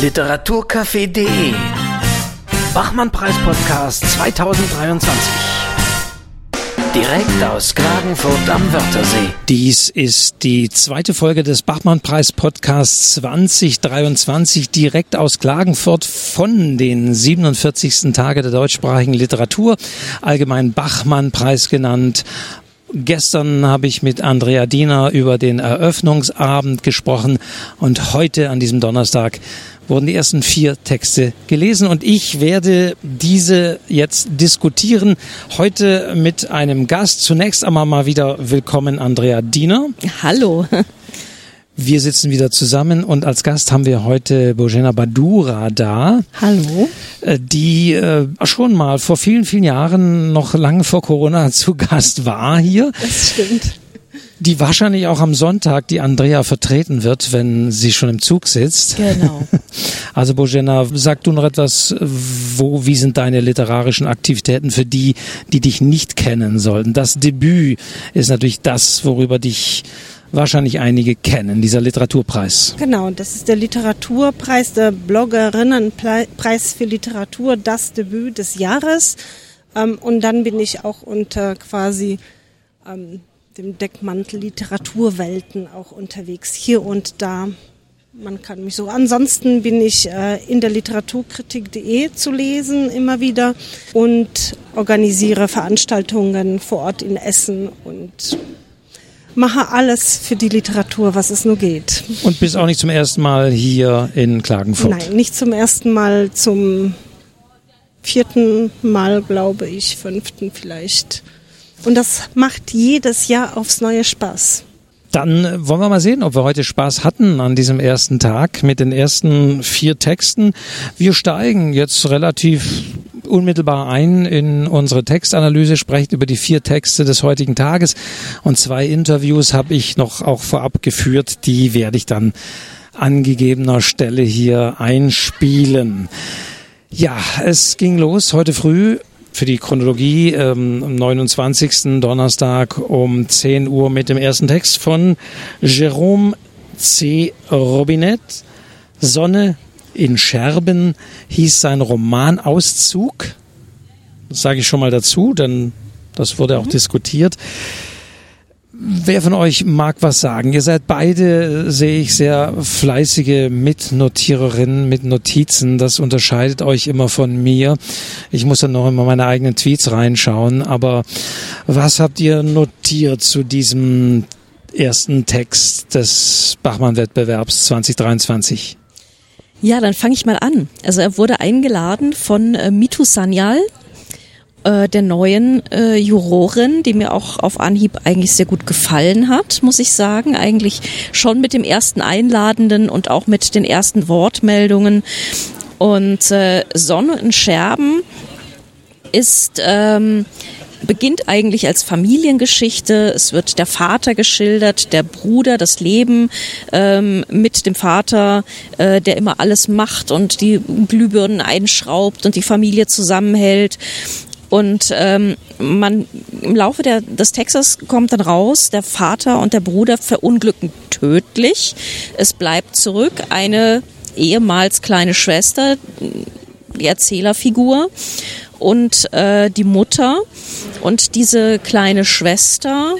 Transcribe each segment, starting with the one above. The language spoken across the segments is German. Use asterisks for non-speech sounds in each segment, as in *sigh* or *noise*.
Literaturcafé.de Bachmann-Preis-Podcast 2023 Direkt aus Klagenfurt am Wörthersee. Dies ist die zweite Folge des Bachmann-Preis-Podcasts 2023 direkt aus Klagenfurt von den 47. Tage der deutschsprachigen Literatur, allgemein Bachmann-Preis genannt. Gestern habe ich mit Andrea Diener über den Eröffnungsabend gesprochen und heute an diesem Donnerstag wurden die ersten vier Texte gelesen und ich werde diese jetzt diskutieren. Heute mit einem Gast. Zunächst einmal mal wieder willkommen Andrea Diener. Hallo. Wir sitzen wieder zusammen und als Gast haben wir heute Bojena Badura da. Hallo. Äh, die äh, schon mal vor vielen, vielen Jahren, noch lange vor Corona *laughs* zu Gast war hier. Das stimmt. Die wahrscheinlich auch am Sonntag die Andrea vertreten wird, wenn sie schon im Zug sitzt. Genau. *laughs* Also Bojena, sag du noch etwas, wo, wie sind deine literarischen Aktivitäten für die, die dich nicht kennen sollten? Das Debüt ist natürlich das, worüber dich wahrscheinlich einige kennen, dieser Literaturpreis. Genau, das ist der Literaturpreis, der Bloggerinnenpreis für Literatur, das Debüt des Jahres. Ähm, und dann bin ich auch unter quasi ähm, dem Deckmantel Literaturwelten auch unterwegs, hier und da. Man kann mich so. Ansonsten bin ich äh, in der Literaturkritik.de zu lesen immer wieder und organisiere Veranstaltungen vor Ort in Essen und mache alles für die Literatur, was es nur geht. Und bist auch nicht zum ersten Mal hier in Klagenfurt? Nein, nicht zum ersten Mal, zum vierten Mal, glaube ich, fünften vielleicht. Und das macht jedes Jahr aufs neue Spaß. Dann wollen wir mal sehen, ob wir heute Spaß hatten an diesem ersten Tag mit den ersten vier Texten. Wir steigen jetzt relativ unmittelbar ein in unsere Textanalyse, sprechen über die vier Texte des heutigen Tages und zwei Interviews habe ich noch auch vorab geführt, die werde ich dann an gegebener Stelle hier einspielen. Ja, es ging los heute früh für die Chronologie ähm, am 29. Donnerstag um 10 Uhr mit dem ersten Text von Jérôme C. Robinet. Sonne in Scherben hieß sein Romanauszug. Das sage ich schon mal dazu, denn das wurde auch mhm. diskutiert. Wer von euch mag was sagen? Ihr seid beide, sehe ich, sehr fleißige Mitnotiererinnen mit Notizen. Das unterscheidet euch immer von mir. Ich muss dann noch immer meine eigenen Tweets reinschauen. Aber was habt ihr notiert zu diesem ersten Text des Bachmann-Wettbewerbs 2023? Ja, dann fange ich mal an. Also er wurde eingeladen von äh, Mitu Sanyal, äh, der neuen äh, Jurorin, die mir auch auf Anhieb eigentlich sehr gut gefallen hat, muss ich sagen. Eigentlich schon mit dem ersten Einladenden und auch mit den ersten Wortmeldungen. Und äh, Sonne in Scherben ist ähm, beginnt eigentlich als Familiengeschichte. Es wird der Vater geschildert, der Bruder, das Leben ähm, mit dem Vater, äh, der immer alles macht und die Glühbirnen einschraubt und die Familie zusammenhält. Und ähm, man im Laufe der, des Textes kommt dann raus, der Vater und der Bruder verunglücken tödlich. Es bleibt zurück eine ehemals kleine Schwester, die Erzählerfigur und äh, die Mutter und diese kleine Schwester,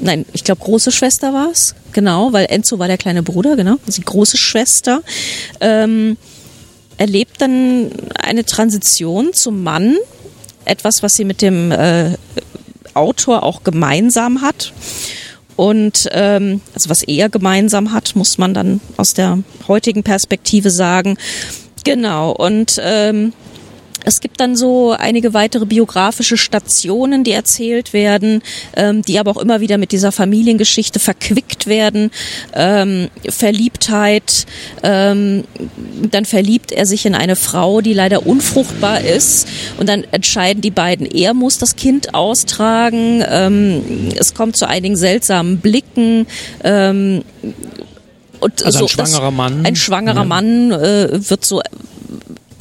nein, ich glaube große Schwester war es, genau, weil Enzo war der kleine Bruder, genau, die große Schwester, ähm, erlebt dann eine Transition zum Mann, etwas, was sie mit dem äh, Autor auch gemeinsam hat. Und ähm, also was er gemeinsam hat, muss man dann aus der heutigen Perspektive sagen. Genau. Und ähm, es gibt dann so einige weitere biografische Stationen, die erzählt werden, ähm, die aber auch immer wieder mit dieser Familiengeschichte verquickt werden. Ähm, Verliebtheit, ähm, dann verliebt er sich in eine Frau, die leider unfruchtbar ist und dann entscheiden die beiden, er muss das Kind austragen. Ähm, es kommt zu einigen seltsamen Blicken. Ähm, und also so, ein schwangerer Mann. Ein schwangerer ja. Mann äh, wird so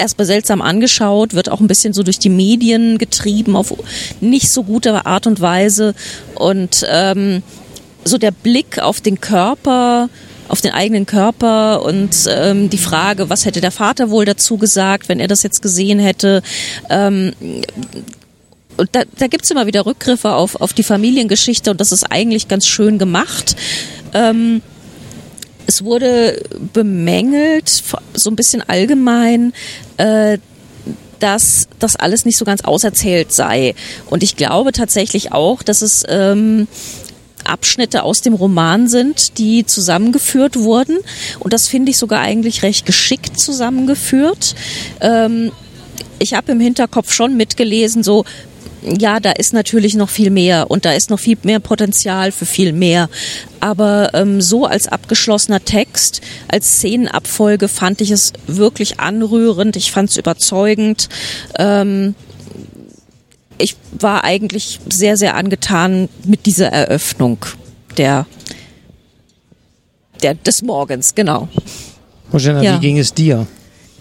erstmal seltsam angeschaut, wird auch ein bisschen so durch die Medien getrieben auf nicht so gute Art und Weise. Und ähm, so der Blick auf den Körper, auf den eigenen Körper und ähm, die Frage, was hätte der Vater wohl dazu gesagt, wenn er das jetzt gesehen hätte. Ähm, und da, da gibt es immer wieder Rückgriffe auf, auf die Familiengeschichte und das ist eigentlich ganz schön gemacht. Ähm, es wurde bemängelt, so ein bisschen allgemein, äh, dass das alles nicht so ganz auserzählt sei. Und ich glaube tatsächlich auch, dass es ähm, Abschnitte aus dem Roman sind, die zusammengeführt wurden. Und das finde ich sogar eigentlich recht geschickt zusammengeführt. Ähm, ich habe im Hinterkopf schon mitgelesen, so ja, da ist natürlich noch viel mehr und da ist noch viel mehr Potenzial für viel mehr. Aber ähm, so als abgeschlossener Text, als Szenenabfolge fand ich es wirklich anrührend. Ich fand es überzeugend. Ähm, ich war eigentlich sehr, sehr angetan mit dieser Eröffnung der, der des Morgens, genau. Rosena, ja. wie ging es dir?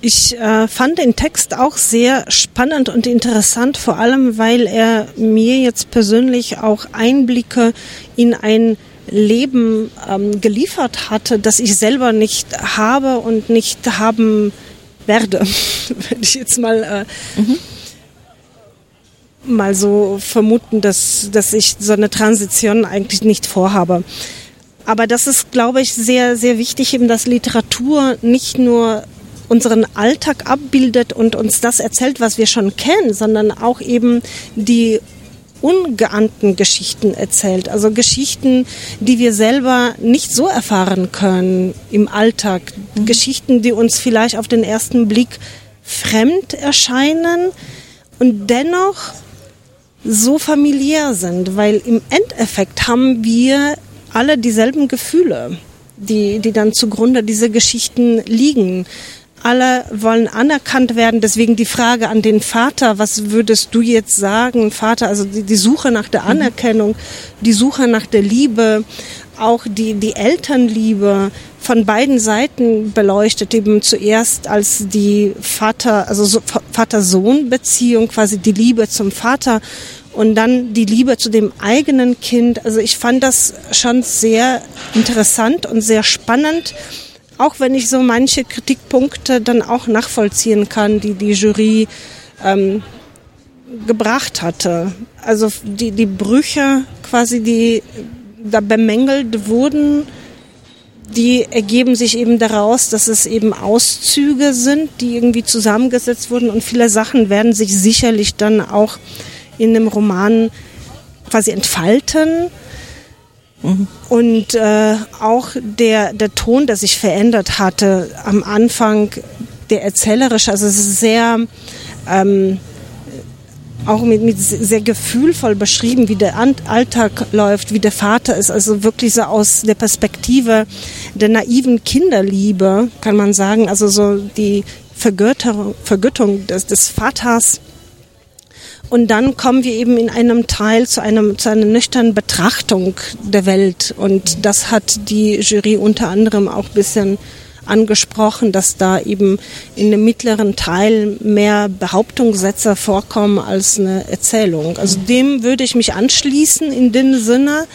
Ich äh, fand den Text auch sehr spannend und interessant, vor allem weil er mir jetzt persönlich auch Einblicke in ein Leben ähm, geliefert hatte, das ich selber nicht habe und nicht haben werde, *laughs* wenn ich jetzt mal äh, mhm. mal so vermuten, dass dass ich so eine Transition eigentlich nicht vorhabe. Aber das ist, glaube ich, sehr, sehr wichtig, eben, dass Literatur nicht nur unseren Alltag abbildet und uns das erzählt, was wir schon kennen, sondern auch eben die ungeahnten Geschichten erzählt. Also Geschichten, die wir selber nicht so erfahren können im Alltag. Mhm. Geschichten, die uns vielleicht auf den ersten Blick fremd erscheinen und dennoch so familiär sind, weil im Endeffekt haben wir alle dieselben Gefühle, die, die dann zugrunde dieser Geschichten liegen alle wollen anerkannt werden. Deswegen die Frage an den Vater, was würdest du jetzt sagen, Vater? Also die, die Suche nach der Anerkennung, die Suche nach der Liebe, auch die, die Elternliebe von beiden Seiten beleuchtet, eben zuerst als die Vater, also so, Vater-Sohn-Beziehung, quasi die Liebe zum Vater und dann die Liebe zu dem eigenen Kind. Also ich fand das schon sehr interessant und sehr spannend auch wenn ich so manche Kritikpunkte dann auch nachvollziehen kann, die die Jury ähm, gebracht hatte. Also die, die Brüche quasi, die da bemängelt wurden, die ergeben sich eben daraus, dass es eben Auszüge sind, die irgendwie zusammengesetzt wurden und viele Sachen werden sich sicherlich dann auch in dem Roman quasi entfalten. Und äh, auch der, der Ton, der sich verändert hatte am Anfang, der erzählerische, also sehr, ähm, auch mit, mit sehr gefühlvoll beschrieben, wie der Alltag läuft, wie der Vater ist, also wirklich so aus der Perspektive der naiven Kinderliebe, kann man sagen, also so die Vergötterung, Vergöttung des, des Vaters und dann kommen wir eben in einem Teil zu, einem, zu einer nüchternen Betrachtung der Welt. Und das hat die Jury unter anderem auch ein bisschen angesprochen, dass da eben in dem mittleren Teil mehr Behauptungssätze vorkommen als eine Erzählung. Also dem würde ich mich anschließen in dem Sinne,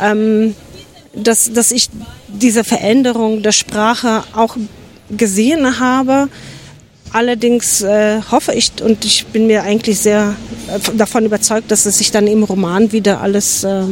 ähm, dass, dass ich diese Veränderung der Sprache auch gesehen habe Allerdings äh, hoffe ich und ich bin mir eigentlich sehr äh, davon überzeugt, dass es sich dann im Roman wieder alles äh,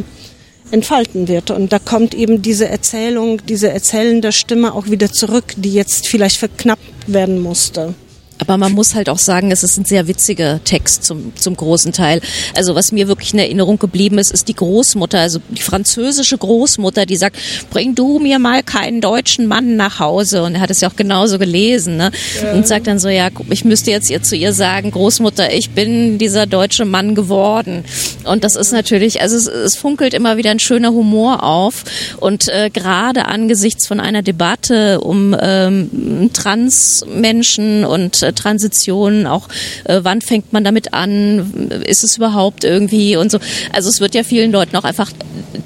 entfalten wird. Und da kommt eben diese Erzählung, diese erzählende Stimme auch wieder zurück, die jetzt vielleicht verknappt werden musste. Aber man muss halt auch sagen, es ist ein sehr witziger Text zum, zum großen Teil. Also was mir wirklich in Erinnerung geblieben ist, ist die Großmutter, also die französische Großmutter, die sagt, bring du mir mal keinen deutschen Mann nach Hause. Und er hat es ja auch genauso gelesen, ne? Ja. Und sagt dann so, ja, ich müsste jetzt ihr zu ihr sagen, Großmutter, ich bin dieser deutsche Mann geworden. Und das ist natürlich, also es, es funkelt immer wieder ein schöner Humor auf. Und äh, gerade angesichts von einer Debatte um ähm, Transmenschen und äh, Transition, auch äh, wann fängt man damit an, ist es überhaupt irgendwie und so. Also es wird ja vielen Leuten auch einfach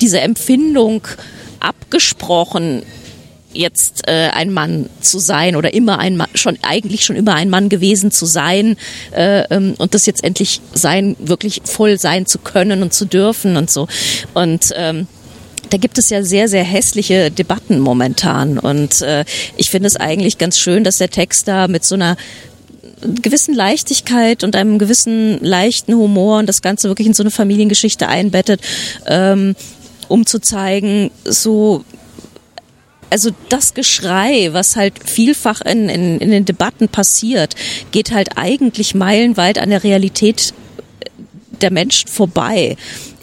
diese Empfindung abgesprochen, jetzt äh, ein Mann zu sein oder immer ein Mann, schon eigentlich schon immer ein Mann gewesen zu sein äh, ähm, und das jetzt endlich sein, wirklich voll sein zu können und zu dürfen und so. Und ähm, da gibt es ja sehr, sehr hässliche Debatten momentan. Und äh, ich finde es eigentlich ganz schön, dass der Text da mit so einer gewissen Leichtigkeit und einem gewissen leichten Humor und das Ganze wirklich in so eine Familiengeschichte einbettet, ähm, um zu zeigen, so also das Geschrei, was halt vielfach in, in, in den Debatten passiert, geht halt eigentlich meilenweit an der Realität der Menschen vorbei.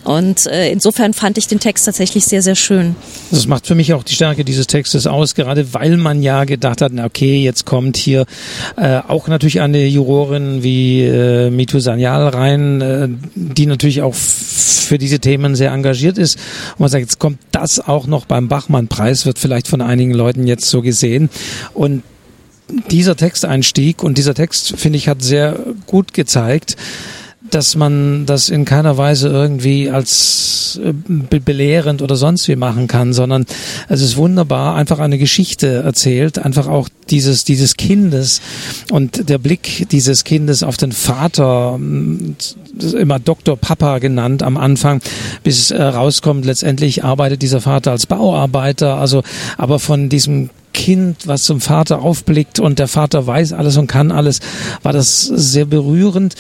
Und äh, insofern fand ich den Text tatsächlich sehr, sehr schön. Das macht für mich auch die Stärke dieses Textes aus, gerade weil man ja gedacht hat, na okay, jetzt kommt hier äh, auch natürlich eine Jurorin wie äh, Mitu Sanyal rein, äh, die natürlich auch für diese Themen sehr engagiert ist. Und man sagt, jetzt kommt das auch noch beim Bachmann-Preis, wird vielleicht von einigen Leuten jetzt so gesehen. Und dieser Texteinstieg und dieser Text, finde ich, hat sehr gut gezeigt, dass man das in keiner Weise irgendwie als äh, belehrend oder sonst wie machen kann, sondern es ist wunderbar, einfach eine Geschichte erzählt, einfach auch dieses, dieses Kindes und der Blick dieses Kindes auf den Vater, immer Doktor Papa genannt am Anfang, bis äh, rauskommt, letztendlich arbeitet dieser Vater als Bauarbeiter, also aber von diesem Kind, was zum Vater aufblickt und der Vater weiß alles und kann alles, war das sehr berührend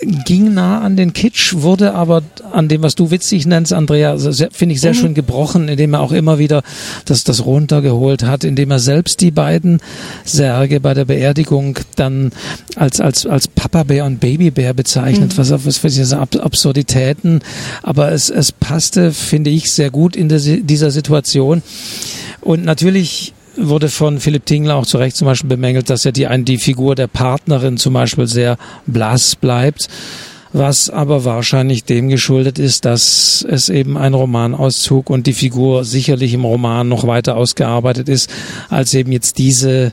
ging nah an den Kitsch, wurde aber an dem, was du witzig nennst, Andrea, finde ich sehr mhm. schön gebrochen, indem er auch immer wieder das, das runtergeholt hat, indem er selbst die beiden Särge bei der Beerdigung dann als, als, als Papa-Bär und Babybär bezeichnet, mhm. was, was für diese Absurditäten, aber es, es passte, finde ich, sehr gut in der, dieser Situation. Und natürlich wurde von Philipp Tingler auch zu Recht zum Beispiel bemängelt, dass ja die, die Figur der Partnerin zum Beispiel sehr blass bleibt was aber wahrscheinlich dem geschuldet ist, dass es eben ein Romanauszug und die Figur sicherlich im Roman noch weiter ausgearbeitet ist, als eben jetzt diese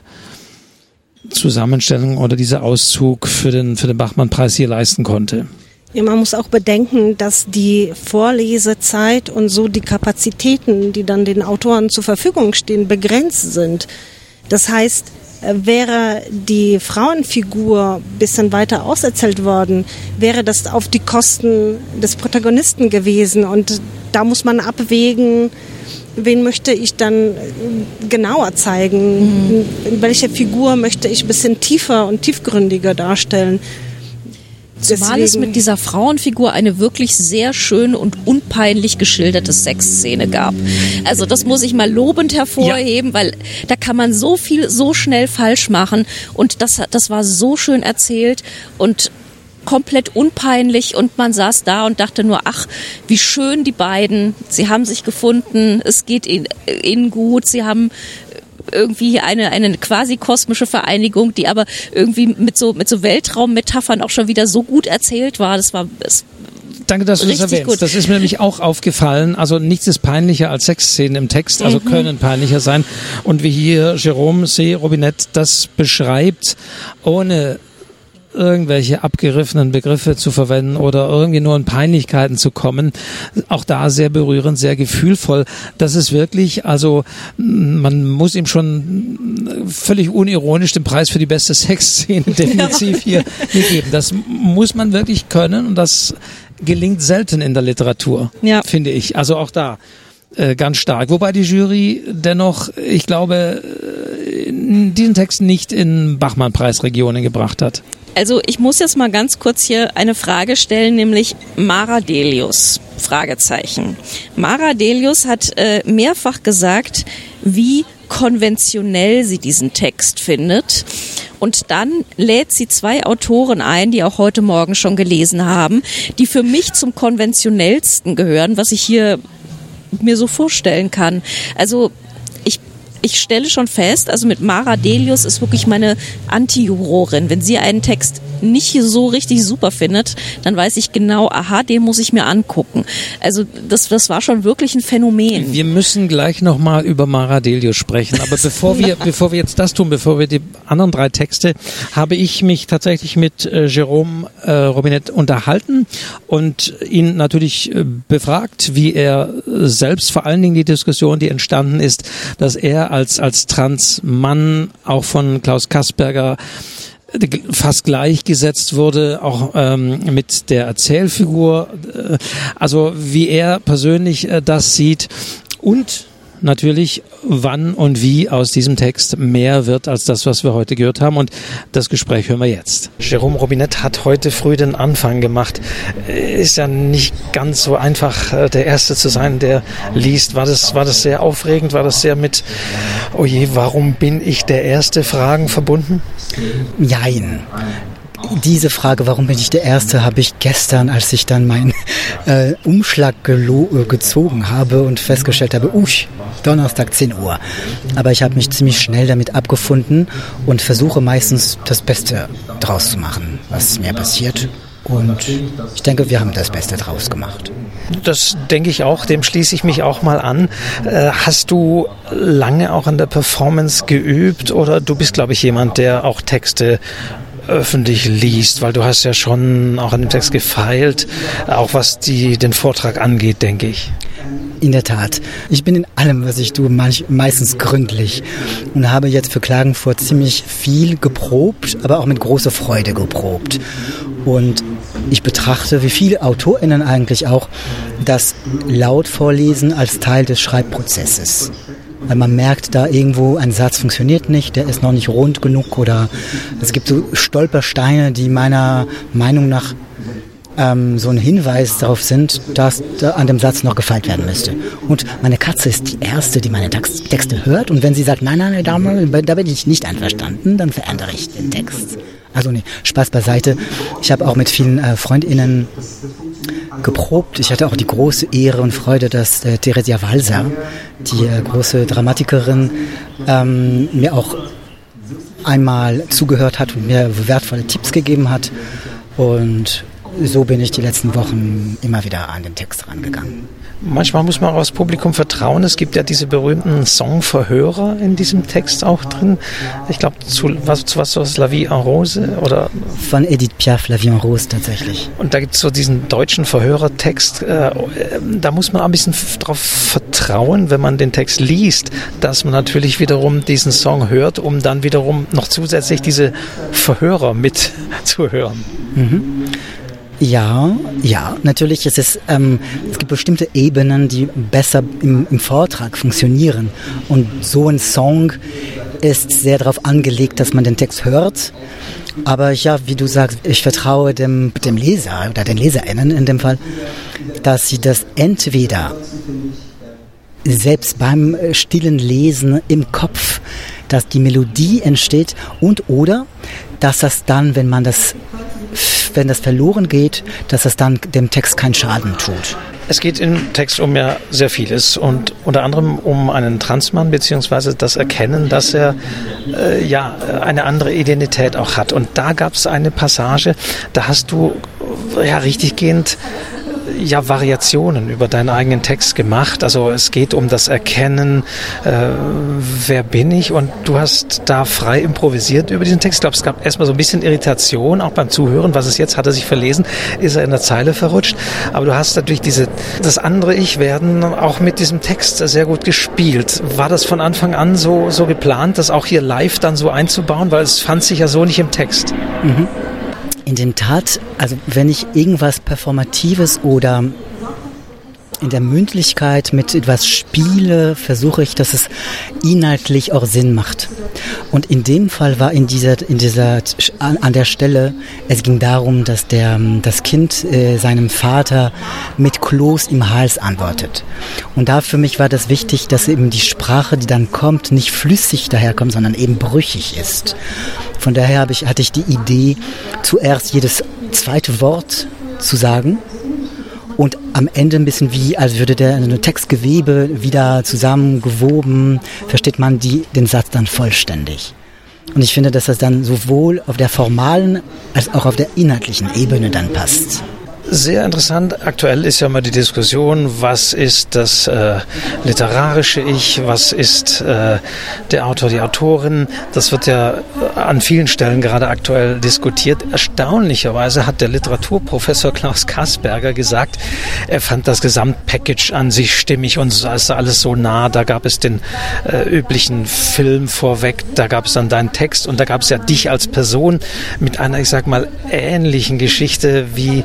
Zusammenstellung oder dieser Auszug für den, für den Bachmann-Preis hier leisten konnte. Ja, man muss auch bedenken, dass die Vorlesezeit und so die Kapazitäten, die dann den Autoren zur Verfügung stehen, begrenzt sind. Das heißt, äh, wäre die Frauenfigur bisschen weiter auserzählt worden, wäre das auf die Kosten des Protagonisten gewesen. Und da muss man abwägen, wen möchte ich dann genauer zeigen, mhm. welche Figur möchte ich bisschen tiefer und tiefgründiger darstellen. Zumal es mit dieser Frauenfigur eine wirklich sehr schön und unpeinlich geschilderte Sexszene gab. Also das muss ich mal lobend hervorheben, ja. weil da kann man so viel so schnell falsch machen. Und das, das war so schön erzählt und komplett unpeinlich. Und man saß da und dachte nur, ach, wie schön die beiden, sie haben sich gefunden, es geht ihnen, ihnen gut, sie haben irgendwie eine, eine quasi kosmische Vereinigung, die aber irgendwie mit so, mit so Weltraummetaphern auch schon wieder so gut erzählt war. Das war, das Danke, dass du das erwähnst. Gut. Das ist mir nämlich auch aufgefallen. Also nichts ist peinlicher als Sexszenen im Text, also mhm. können peinlicher sein. Und wie hier Jerome C. Robinet das beschreibt, ohne irgendwelche abgeriffenen Begriffe zu verwenden oder irgendwie nur in Peinlichkeiten zu kommen. Auch da sehr berührend, sehr gefühlvoll. Das ist wirklich, also man muss ihm schon völlig unironisch den Preis für die beste Sexszene *laughs* definitiv hier, geben. Das muss man wirklich können und das gelingt selten in der Literatur, ja. finde ich. Also auch da äh, ganz stark. Wobei die Jury dennoch, ich glaube, äh, diesen Text nicht in Bachmann-Preisregionen gebracht hat. Also ich muss jetzt mal ganz kurz hier eine Frage stellen, nämlich Mara Delius. Fragezeichen. Mara Delius hat äh, mehrfach gesagt, wie konventionell sie diesen Text findet. Und dann lädt sie zwei Autoren ein, die auch heute Morgen schon gelesen haben, die für mich zum konventionellsten gehören, was ich hier mir so vorstellen kann. Also ich stelle schon fest, also mit Mara Delius ist wirklich meine Anti-Jurorin. Wenn sie einen Text nicht so richtig super findet, dann weiß ich genau, aha, den muss ich mir angucken. Also das, das war schon wirklich ein Phänomen. Wir müssen gleich nochmal über Mara Delius sprechen. Aber bevor wir, *laughs* bevor wir jetzt das tun, bevor wir die anderen drei Texte, habe ich mich tatsächlich mit äh, Jerome äh, Robinet unterhalten und ihn natürlich äh, befragt, wie er selbst vor allen Dingen die Diskussion, die entstanden ist, dass er als, als Transmann auch von Klaus Kasperger fast gleichgesetzt wurde, auch ähm, mit der Erzählfigur, äh, also wie er persönlich äh, das sieht und natürlich, wann und wie aus diesem Text mehr wird als das, was wir heute gehört haben. Und das Gespräch hören wir jetzt. Jerome Robinet hat heute früh den Anfang gemacht. Ist ja nicht ganz so einfach, äh, der Erste zu sein, der liest. War das, war das sehr aufregend? War das sehr mit, oh je, warum bin ich der Erste? Fragen verbunden? Jein diese Frage, warum bin ich der Erste, habe ich gestern, als ich dann meinen *laughs* äh, Umschlag äh, gezogen habe und festgestellt habe, usch, Donnerstag 10 Uhr. Aber ich habe mich ziemlich schnell damit abgefunden und versuche meistens das Beste draus zu machen, was mir passiert. Und ich denke, wir haben das Beste draus gemacht. Das denke ich auch, dem schließe ich mich auch mal an. Äh, hast du lange auch an der Performance geübt oder du bist, glaube ich, jemand, der auch Texte öffentlich liest, weil du hast ja schon auch an dem Text gefeilt, auch was die, den Vortrag angeht, denke ich. In der Tat. Ich bin in allem, was ich tue, manch, meistens gründlich und habe jetzt für Klagenfurt ziemlich viel geprobt, aber auch mit großer Freude geprobt. Und ich betrachte, wie viele AutorInnen eigentlich auch, das Lautvorlesen als Teil des Schreibprozesses weil man merkt, da irgendwo ein Satz funktioniert nicht, der ist noch nicht rund genug oder es gibt so Stolpersteine, die meiner Meinung nach ähm, so ein Hinweis darauf sind, dass da an dem Satz noch gefeilt werden müsste. Und meine Katze ist die erste, die meine Texte hört und wenn sie sagt, nein, nein, nein, da bin ich nicht einverstanden, dann verändere ich den Text. Also nee, Spaß beiseite. Ich habe auch mit vielen äh, Freundinnen geprobt. Ich hatte auch die große Ehre und Freude, dass äh, Theresia Walser, die äh, große Dramatikerin, ähm, mir auch einmal zugehört hat und mir wertvolle Tipps gegeben hat. Und so bin ich die letzten Wochen immer wieder an den Text rangegangen. Manchmal muss man auch das Publikum vertrauen. Es gibt ja diese berühmten Songverhörer in diesem Text auch drin. Ich glaube, zu was, zu was so La Vie en Rose oder? Von Edith Piaf, La Vie en Rose tatsächlich. Und da gibt es so diesen deutschen Verhörertext. Äh, da muss man auch ein bisschen darauf vertrauen, wenn man den Text liest, dass man natürlich wiederum diesen Song hört, um dann wiederum noch zusätzlich diese Verhörer mitzuhören. *laughs* Mhm. Ja, ja, natürlich. Es, ähm, es gibt bestimmte Ebenen, die besser im, im Vortrag funktionieren. Und so ein Song ist sehr darauf angelegt, dass man den Text hört. Aber ja, wie du sagst, ich vertraue dem, dem Leser oder den LeserInnen in dem Fall, dass sie das entweder selbst beim stillen Lesen im Kopf, dass die Melodie entsteht und oder dass das dann, wenn man das wenn das verloren geht, dass es dann dem Text keinen Schaden tut. Es geht im Text um ja sehr vieles und unter anderem um einen Transmann beziehungsweise das Erkennen, dass er äh, ja eine andere Identität auch hat. Und da gab es eine Passage, da hast du ja richtig gehend ja Variationen über deinen eigenen Text gemacht. Also es geht um das Erkennen, äh, wer bin ich und du hast da frei improvisiert über diesen Text. Ich glaube, es gab erstmal so ein bisschen Irritation auch beim Zuhören. Was ist jetzt? Hat er sich verlesen? Ist er in der Zeile verrutscht? Aber du hast natürlich diese, das andere Ich werden auch mit diesem Text sehr gut gespielt. War das von Anfang an so, so geplant, das auch hier live dann so einzubauen? Weil es fand sich ja so nicht im Text. Mhm. In der Tat, also wenn ich irgendwas Performatives oder in der Mündlichkeit mit etwas spiele, versuche ich, dass es inhaltlich auch Sinn macht. Und in dem Fall war in dieser, in dieser, an, der Stelle, es ging darum, dass der, das Kind äh, seinem Vater mit Kloß im Hals antwortet. Und da für mich war das wichtig, dass eben die Sprache, die dann kommt, nicht flüssig daherkommt, sondern eben brüchig ist. Von daher ich, hatte ich die Idee, zuerst jedes zweite Wort zu sagen und am Ende ein bisschen wie, als würde der Textgewebe wieder zusammengewoben, versteht man die, den Satz dann vollständig. Und ich finde, dass das dann sowohl auf der formalen als auch auf der inhaltlichen Ebene dann passt. Sehr interessant. Aktuell ist ja immer die Diskussion, was ist das äh, literarische Ich, was ist äh, der Autor, die Autorin. Das wird ja an vielen Stellen gerade aktuell diskutiert. Erstaunlicherweise hat der Literaturprofessor Klaus Kasperger gesagt, er fand das Gesamtpackage an sich stimmig und es ist alles so nah. Da gab es den äh, üblichen Film vorweg, da gab es dann deinen Text und da gab es ja dich als Person mit einer, ich sag mal, ähnlichen Geschichte wie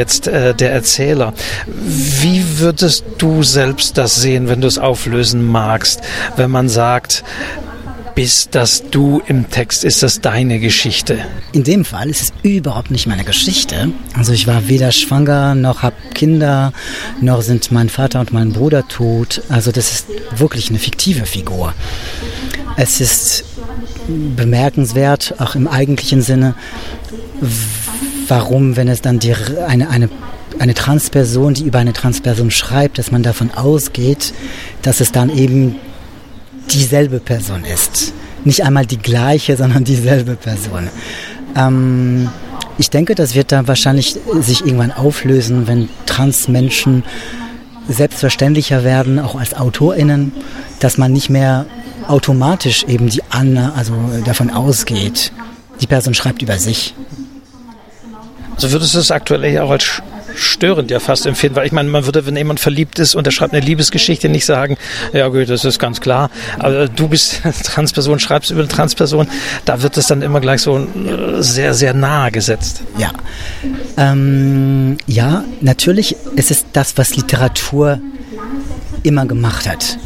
jetzt äh, der Erzähler. Wie würdest du selbst das sehen, wenn du es auflösen magst, wenn man sagt, bist das du im Text? Ist das deine Geschichte? In dem Fall ist es überhaupt nicht meine Geschichte. Also ich war weder schwanger, noch habe Kinder, noch sind mein Vater und mein Bruder tot. Also das ist wirklich eine fiktive Figur. Es ist bemerkenswert, auch im eigentlichen Sinne, warum, wenn es dann die, eine, eine, eine Transperson, die über eine Transperson schreibt, dass man davon ausgeht, dass es dann eben dieselbe Person ist. Nicht einmal die gleiche, sondern dieselbe Person. Ähm, ich denke, das wird dann wahrscheinlich sich irgendwann auflösen, wenn Transmenschen selbstverständlicher werden, auch als AutorInnen, dass man nicht mehr automatisch eben die Anna, also davon ausgeht, die Person schreibt über sich. Also würdest du es aktuell auch als störend ja fast empfinden, weil ich meine, man würde, wenn jemand verliebt ist und er schreibt eine Liebesgeschichte, nicht sagen, ja gut, das ist ganz klar, aber du bist *laughs* Transperson, schreibst über eine Transperson, da wird es dann immer gleich so äh, sehr, sehr nahe gesetzt. Ja, ähm, ja, natürlich ist es das, was Literatur immer gemacht hat.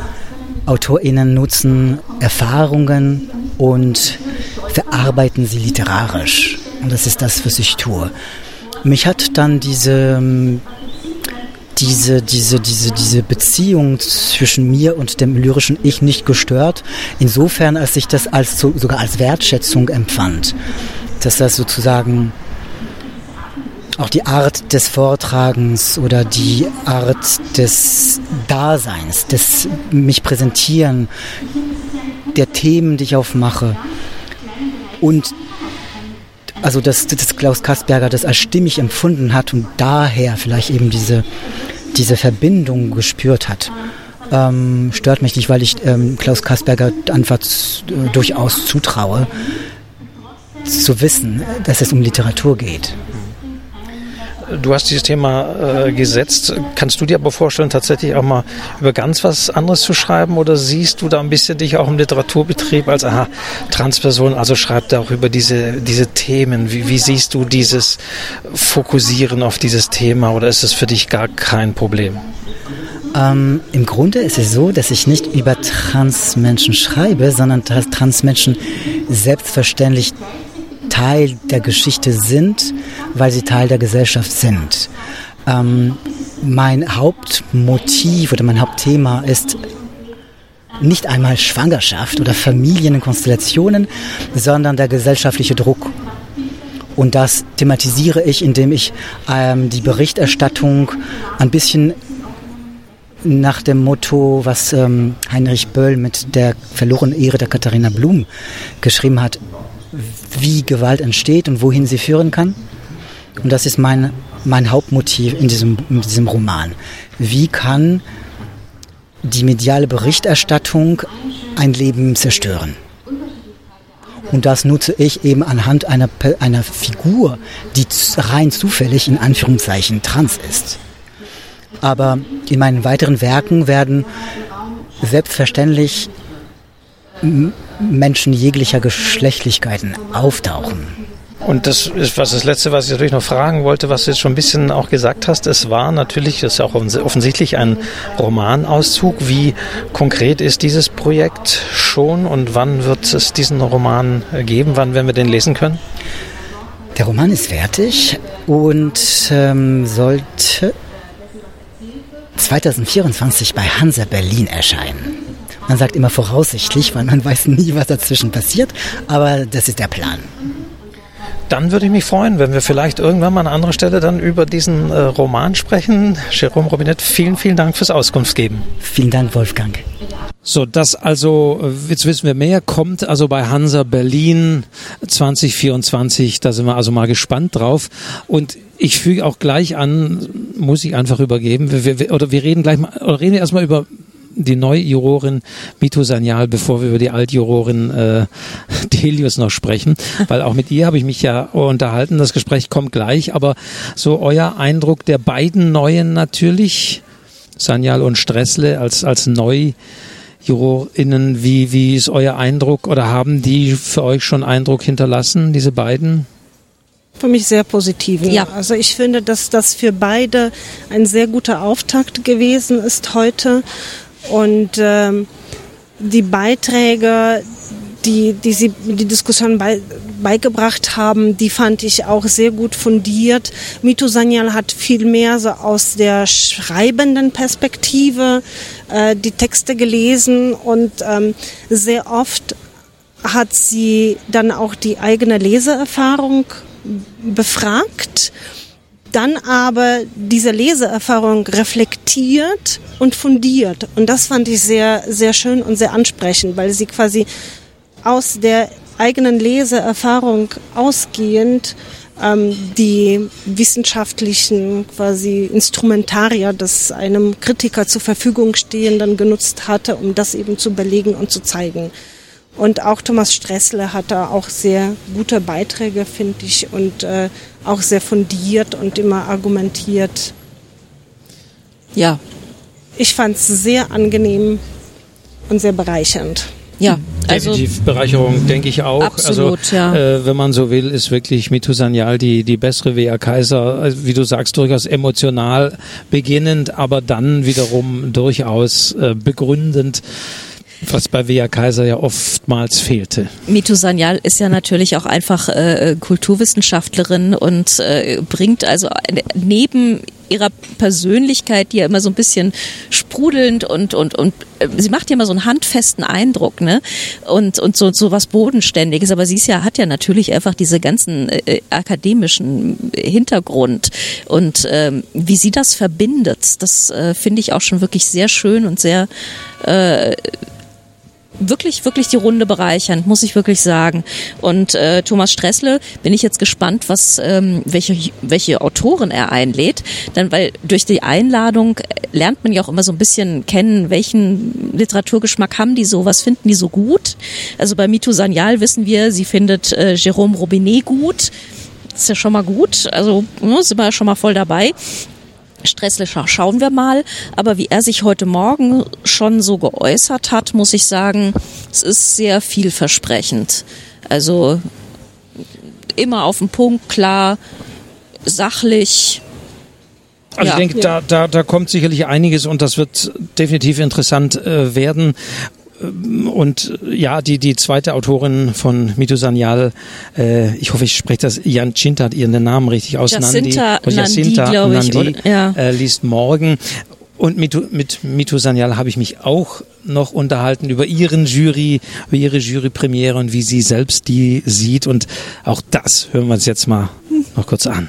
AutorInnen nutzen Erfahrungen und verarbeiten sie literarisch. Und das ist das, was ich tue. Mich hat dann diese, ähm, diese, diese, diese, diese Beziehung zwischen mir und dem lyrischen Ich nicht gestört. Insofern, als ich das als, sogar als Wertschätzung empfand. Dass das sozusagen auch die Art des Vortragens oder die Art des Daseins, des mich präsentieren, der Themen, die ich aufmache und also dass, dass Klaus Kasperger das als stimmig empfunden hat und daher vielleicht eben diese, diese Verbindung gespürt hat. Ähm, stört mich nicht, weil ich ähm, Klaus Kasperger einfach äh, durchaus zutraue, zu wissen, dass es um Literatur geht. Du hast dieses Thema äh, gesetzt. Kannst du dir aber vorstellen, tatsächlich auch mal über ganz was anderes zu schreiben oder siehst du da ein bisschen dich auch im Literaturbetrieb als aha, Transperson, also schreibt er auch über diese, diese Themen. Wie, wie siehst du dieses Fokussieren auf dieses Thema oder ist es für dich gar kein Problem? Ähm, Im Grunde ist es so, dass ich nicht über Transmenschen schreibe, sondern dass Transmenschen selbstverständlich Teil der Geschichte sind, weil sie Teil der Gesellschaft sind. Ähm, mein Hauptmotiv oder mein Hauptthema ist nicht einmal Schwangerschaft oder Familienkonstellationen, sondern der gesellschaftliche Druck. Und das thematisiere ich, indem ich ähm, die Berichterstattung ein bisschen nach dem Motto, was ähm, Heinrich Böll mit der verlorenen Ehre der Katharina Blum geschrieben hat, wie Gewalt entsteht und wohin sie führen kann. Und das ist mein, mein Hauptmotiv in diesem, in diesem Roman. Wie kann die mediale Berichterstattung ein Leben zerstören? Und das nutze ich eben anhand einer, einer Figur, die rein zufällig in Anführungszeichen trans ist. Aber in meinen weiteren Werken werden selbstverständlich Menschen jeglicher Geschlechtlichkeiten auftauchen. Und das ist was das Letzte, was ich natürlich noch fragen wollte, was du jetzt schon ein bisschen auch gesagt hast. Es war natürlich, das ist auch offensichtlich ein Romanauszug. Wie konkret ist dieses Projekt schon und wann wird es diesen Roman geben? Wann werden wir den lesen können? Der Roman ist fertig und ähm, sollte 2024 bei Hansa Berlin erscheinen. Man sagt immer voraussichtlich, weil man *laughs* weiß nie, was dazwischen passiert, aber das ist der Plan. Dann würde ich mich freuen, wenn wir vielleicht irgendwann mal an anderer Stelle dann über diesen äh, Roman sprechen. Jerome Robinet, vielen, vielen Dank fürs Auskunft geben. Vielen Dank, Wolfgang. So, das also, jetzt wissen wir mehr, kommt also bei Hansa Berlin 2024, da sind wir also mal gespannt drauf. Und ich füge auch gleich an, muss ich einfach übergeben, wir, wir, oder wir reden gleich mal, oder reden wir erstmal über die neue Jurorin Mito Sanyal, bevor wir über die Altjurorin äh, *laughs* Delius noch sprechen, weil auch mit ihr habe ich mich ja unterhalten. Das Gespräch kommt gleich, aber so euer Eindruck der beiden Neuen natürlich, Sanyal und Stressle als als neu JurorInnen, wie, wie ist euer Eindruck oder haben die für euch schon Eindruck hinterlassen, diese beiden? Für mich sehr positiv. Ja. Also ich finde, dass das für beide ein sehr guter Auftakt gewesen ist heute. Und ähm, die Beiträge, die, die sie die Diskussion bei, beigebracht haben, die fand ich auch sehr gut fundiert. Mito Sanyal hat viel mehr so aus der schreibenden Perspektive äh, die Texte gelesen und ähm, sehr oft hat sie dann auch die eigene Leseerfahrung befragt dann aber diese Leseerfahrung reflektiert und fundiert. Und das fand ich sehr, sehr schön und sehr ansprechend, weil sie quasi aus der eigenen Leseerfahrung ausgehend ähm, die wissenschaftlichen quasi Instrumentarier, das einem Kritiker zur Verfügung stehen, dann genutzt hatte, um das eben zu belegen und zu zeigen. Und auch Thomas Stressle hat da auch sehr gute Beiträge, finde ich, und äh, auch sehr fundiert und immer argumentiert. Ja. Ich fand es sehr angenehm und sehr bereichernd. Ja, also definitiv Bereicherung, denke ich auch. Absolut, also, ja. Äh, wenn man so will, ist wirklich Mitu Sanyal die die bessere Wea Kaiser, also, wie du sagst, durchaus emotional beginnend, aber dann wiederum durchaus äh, begründend was bei Via Kaiser ja oftmals fehlte. Mitu Sanyal ist ja natürlich auch einfach äh, Kulturwissenschaftlerin und äh, bringt also neben ihrer Persönlichkeit, die ja immer so ein bisschen sprudelnd und und und äh, sie macht ja immer so einen handfesten Eindruck, ne? Und und so so was bodenständiges, aber sie ist ja hat ja natürlich einfach diese ganzen äh, akademischen Hintergrund und ähm, wie sie das verbindet, das äh, finde ich auch schon wirklich sehr schön und sehr äh, wirklich, wirklich die Runde bereichernd, muss ich wirklich sagen. Und äh, Thomas Stressle bin ich jetzt gespannt, was ähm, welche welche Autoren er einlädt, dann weil durch die Einladung lernt man ja auch immer so ein bisschen kennen, welchen Literaturgeschmack haben die so, was finden die so gut. Also bei Mitu Sanyal wissen wir, sie findet äh, Jérôme Robinet gut. Ist ja schon mal gut. Also ne, sind wir ja schon mal voll dabei. Stresslicher schauen wir mal. Aber wie er sich heute Morgen schon so geäußert hat, muss ich sagen, es ist sehr vielversprechend. Also immer auf den Punkt, klar, sachlich. Also ja. ich denke, da, da, da kommt sicherlich einiges und das wird definitiv interessant äh, werden. Und ja, die, die zweite Autorin von Mitu Sanyal, äh, ich hoffe, ich spreche das, Jan Chintat ihren Namen richtig aus, Jacinta Nandi, Jacinta Nandi, Nandi, Nandi ja. äh, liest morgen. Und mit, mit Mitu Sanyal habe ich mich auch noch unterhalten über ihren Jury, über ihre Jurypremiere und wie sie selbst die sieht. Und auch das hören wir uns jetzt mal noch kurz an.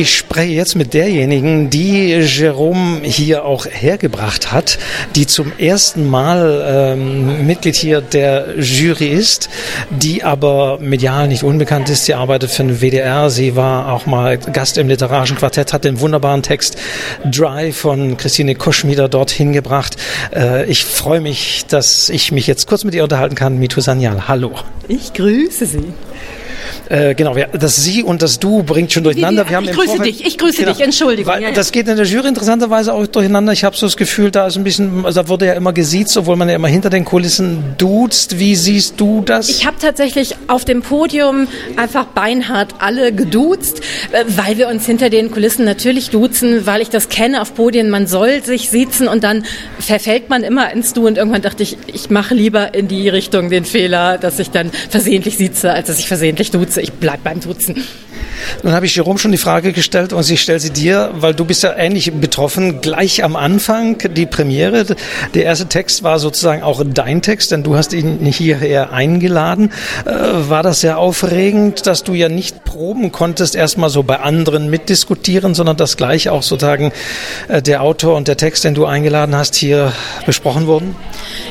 Ich spreche jetzt mit derjenigen, die Jerome hier auch hergebracht hat, die zum ersten Mal ähm, Mitglied hier der Jury ist, die aber medial nicht unbekannt ist. Sie arbeitet für den WDR. Sie war auch mal Gast im literarischen Quartett, hat den wunderbaren Text Dry von Christine Koschmieder dorthin gebracht. Äh, ich freue mich, dass ich mich jetzt kurz mit ihr unterhalten kann. Mitu Sanyal, hallo. Ich grüße Sie. Äh, genau, das Sie und das Du bringt schon durcheinander. Wir haben ich grüße Vorfeld, dich, ich grüße genau, dich, Entschuldigung. Weil, ja, ja. Das geht in der Jury interessanterweise auch durcheinander. Ich habe so das Gefühl, da ist ein bisschen, also da wurde ja immer gesiezt, obwohl man ja immer hinter den Kulissen duzt. Wie siehst du das? Ich habe tatsächlich auf dem Podium einfach beinhart alle geduzt, äh, weil wir uns hinter den Kulissen natürlich duzen, weil ich das kenne auf Podien, man soll sich siezen und dann verfällt man immer ins Du und irgendwann dachte ich, ich mache lieber in die Richtung den Fehler, dass ich dann versehentlich sieze, als dass ich versehentlich duze. Ich bleib beim Duzen. Nun habe ich Jerome schon die Frage gestellt und ich stelle sie dir, weil du bist ja ähnlich betroffen. Gleich am Anfang die Premiere, der erste Text war sozusagen auch dein Text, denn du hast ihn hierher eingeladen. Äh, war das sehr aufregend, dass du ja nicht proben konntest, erstmal so bei anderen mitdiskutieren, sondern dass gleich auch sozusagen äh, der Autor und der Text, den du eingeladen hast, hier besprochen wurden?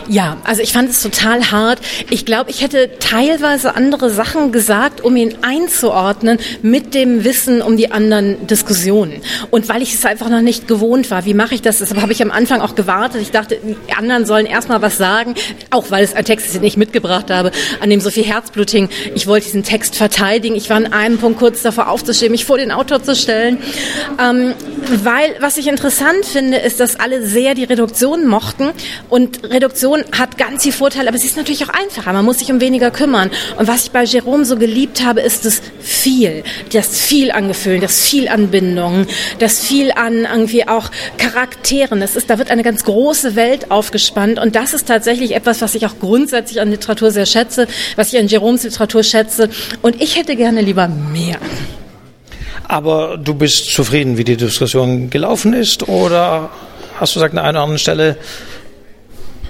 Ja, also ich fand es total hart. Ich glaube, ich hätte teilweise andere Sachen gesagt, um ihn einzuordnen mit dem Wissen um die anderen Diskussionen. Und weil ich es einfach noch nicht gewohnt war, wie mache ich das? Deshalb habe ich am Anfang auch gewartet. Ich dachte, die anderen sollen erstmal was sagen, auch weil es ein Text ist, den ich mitgebracht habe, an dem so viel Herzblut hing. Ich wollte diesen Text verteidigen. Ich war an einem Punkt kurz davor aufzustehen, mich vor den Autor zu stellen. Ähm, weil, was ich interessant finde, ist, dass alle sehr die Reduktion mochten. Und Reduktion hat ganz viel Vorteile, aber sie ist natürlich auch einfacher. Man muss sich um weniger kümmern. Und was ich bei Jerome so geliebt habe, ist das viel. Das viel an Gefühlen, das viel an Bindungen, das viel an irgendwie auch Charakteren. Das ist, da wird eine ganz große Welt aufgespannt. Und das ist tatsächlich etwas, was ich auch grundsätzlich an Literatur sehr schätze, was ich an Jeroms Literatur schätze. Und ich hätte gerne lieber mehr. Aber du bist zufrieden, wie die Diskussion gelaufen ist? Oder hast du gesagt, an einer anderen Stelle,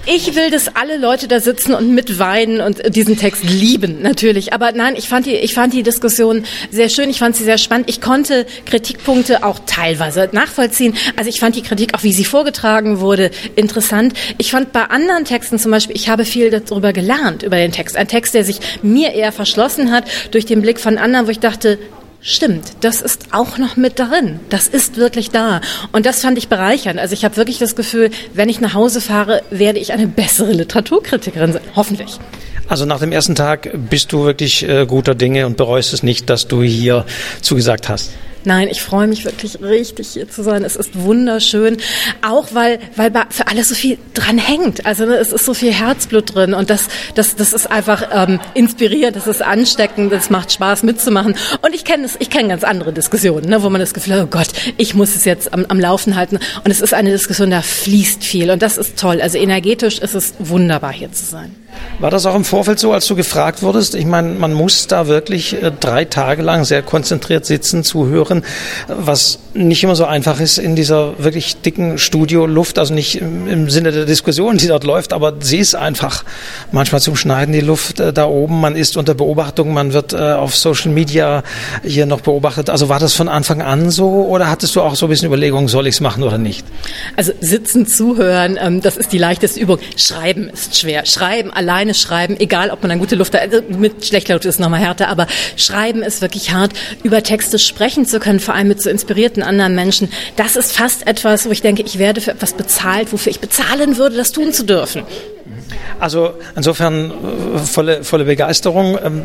ich will, dass alle Leute da sitzen und mitweinen und diesen Text lieben, natürlich. Aber nein, ich fand die, ich fand die Diskussion sehr schön. Ich fand sie sehr spannend. Ich konnte Kritikpunkte auch teilweise nachvollziehen. Also ich fand die Kritik, auch wie sie vorgetragen wurde, interessant. Ich fand bei anderen Texten zum Beispiel, ich habe viel darüber gelernt, über den Text. Ein Text, der sich mir eher verschlossen hat durch den Blick von anderen, wo ich dachte, Stimmt, das ist auch noch mit darin. Das ist wirklich da. Und das fand ich bereichernd. Also ich habe wirklich das Gefühl, wenn ich nach Hause fahre, werde ich eine bessere Literaturkritikerin sein. Hoffentlich. Also nach dem ersten Tag bist du wirklich äh, guter Dinge und bereust es nicht, dass du hier zugesagt hast. Nein, ich freue mich wirklich richtig hier zu sein. Es ist wunderschön, auch weil weil für alles so viel dran hängt. Also ne, es ist so viel Herzblut drin und das das das ist einfach ähm, inspirierend, das ist ansteckend, das macht Spaß mitzumachen. Und ich kenne ich kenne ganz andere Diskussionen, ne, wo man das Gefühl hat, oh Gott, ich muss es jetzt am, am Laufen halten. Und es ist eine Diskussion, da fließt viel und das ist toll. Also energetisch ist es wunderbar hier zu sein. War das auch im Vorfeld so, als du gefragt wurdest? Ich meine, man muss da wirklich äh, drei Tage lang sehr konzentriert sitzen, zuhören, was nicht immer so einfach ist in dieser wirklich dicken Studioluft, also nicht im Sinne der Diskussion, die dort läuft, aber sie ist einfach manchmal zum Schneiden die Luft äh, da oben. Man ist unter Beobachtung, man wird äh, auf Social Media hier noch beobachtet. Also war das von Anfang an so oder hattest du auch so ein bisschen Überlegungen, soll ich es machen oder nicht? Also sitzen, zuhören, ähm, das ist die leichteste Übung. Schreiben ist schwer. Schreiben alleine schreiben, egal ob man eine gute Luft hat, also mit schlechter Luft ist nochmal härter, aber schreiben ist wirklich hart, über Texte sprechen zu können, vor allem mit so inspirierten anderen Menschen. Das ist fast etwas, wo ich denke, ich werde für etwas bezahlt, wofür ich bezahlen würde, das tun zu dürfen. Also insofern äh, volle, volle Begeisterung. Ähm,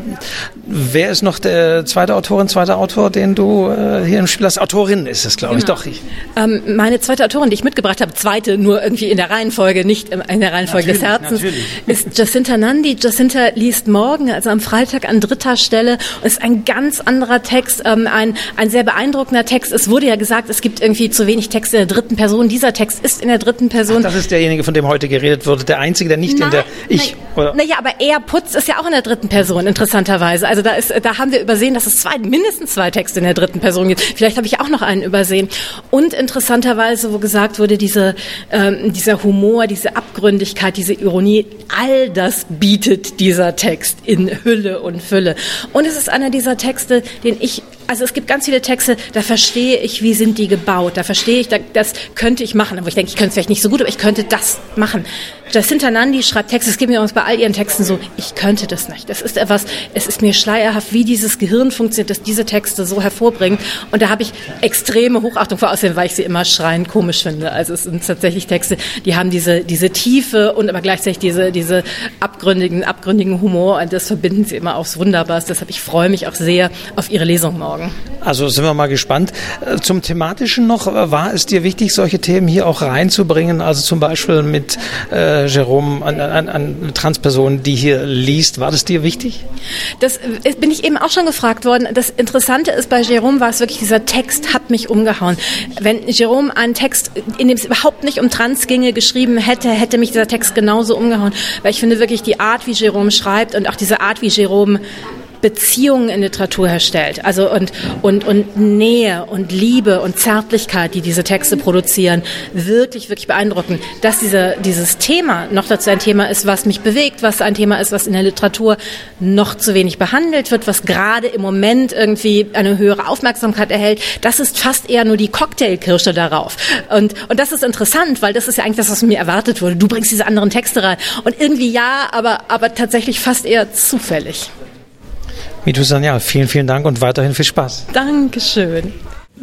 wer ist noch der zweite Autorin, zweiter Autor, den du äh, hier im Spiel hast? Autorin ist es, glaube genau. ich, doch. Ähm, meine zweite Autorin, die ich mitgebracht habe, zweite nur irgendwie in der Reihenfolge, nicht in der Reihenfolge natürlich, des Herzens, natürlich. ist Jacinta Nandi. Jacinta liest morgen, also am Freitag an dritter Stelle. Und ist ein ganz anderer Text, ähm, ein, ein sehr beeindruckender Text. Es wurde ja gesagt, es gibt irgendwie zu wenig Texte in der dritten Person. Dieser Text ist in der dritten Person. Ach, das ist derjenige, von dem heute geredet wurde, der einzige, der nicht Nein. in der ich. Naja, aber er putzt ist ja auch in der dritten Person, interessanterweise. Also da ist, da haben wir übersehen, dass es zwei, mindestens zwei Texte in der dritten Person gibt. Vielleicht habe ich auch noch einen übersehen. Und interessanterweise, wo gesagt wurde, diese, ähm, dieser Humor, diese Abgründigkeit, diese Ironie, all das bietet dieser Text in Hülle und Fülle. Und es ist einer dieser Texte, den ich also es gibt ganz viele Texte, da verstehe ich, wie sind die gebaut. Da verstehe ich, das könnte ich machen. Aber ich denke, ich könnte es vielleicht nicht so gut, aber ich könnte das machen. Jacinta Nandi schreibt Texte, es geht mir bei all ihren Texten so, ich könnte das nicht. Das ist etwas, es ist mir schleierhaft, wie dieses Gehirn funktioniert, dass diese Texte so hervorbringen. Und da habe ich extreme Hochachtung vor, außerdem, weil ich sie immer schreiend komisch finde. Also es sind tatsächlich Texte, die haben diese, diese Tiefe und aber gleichzeitig diese, diese abgründigen, abgründigen Humor und das verbinden sie immer aufs Wunderbarste. Deshalb, ich freue mich auch sehr auf ihre Lesung morgen morgen. Also sind wir mal gespannt. Äh, zum Thematischen noch, äh, war es dir wichtig, solche Themen hier auch reinzubringen? Also zum Beispiel mit äh, Jerome, an, an, an Transpersonen, die hier liest. War das dir wichtig? Das äh, bin ich eben auch schon gefragt worden. Das Interessante ist, bei Jerome war es wirklich, dieser Text hat mich umgehauen. Wenn Jerome einen Text, in dem es überhaupt nicht um Trans ginge, geschrieben hätte, hätte mich dieser Text genauso umgehauen. Weil ich finde wirklich die Art, wie Jerome schreibt und auch diese Art, wie Jerome Beziehungen in Literatur herstellt. Also und, und, und Nähe und Liebe und Zärtlichkeit, die diese Texte produzieren, wirklich, wirklich beeindruckend. Dass diese, dieses Thema noch dazu ein Thema ist, was mich bewegt, was ein Thema ist, was in der Literatur noch zu wenig behandelt wird, was gerade im Moment irgendwie eine höhere Aufmerksamkeit erhält, das ist fast eher nur die Cocktailkirsche darauf. Und, und das ist interessant, weil das ist ja eigentlich das, was mir erwartet wurde. Du bringst diese anderen Texte rein. Und irgendwie ja, aber, aber tatsächlich fast eher zufällig. Mitu Sanyal, vielen, vielen Dank und weiterhin viel Spaß. Dankeschön.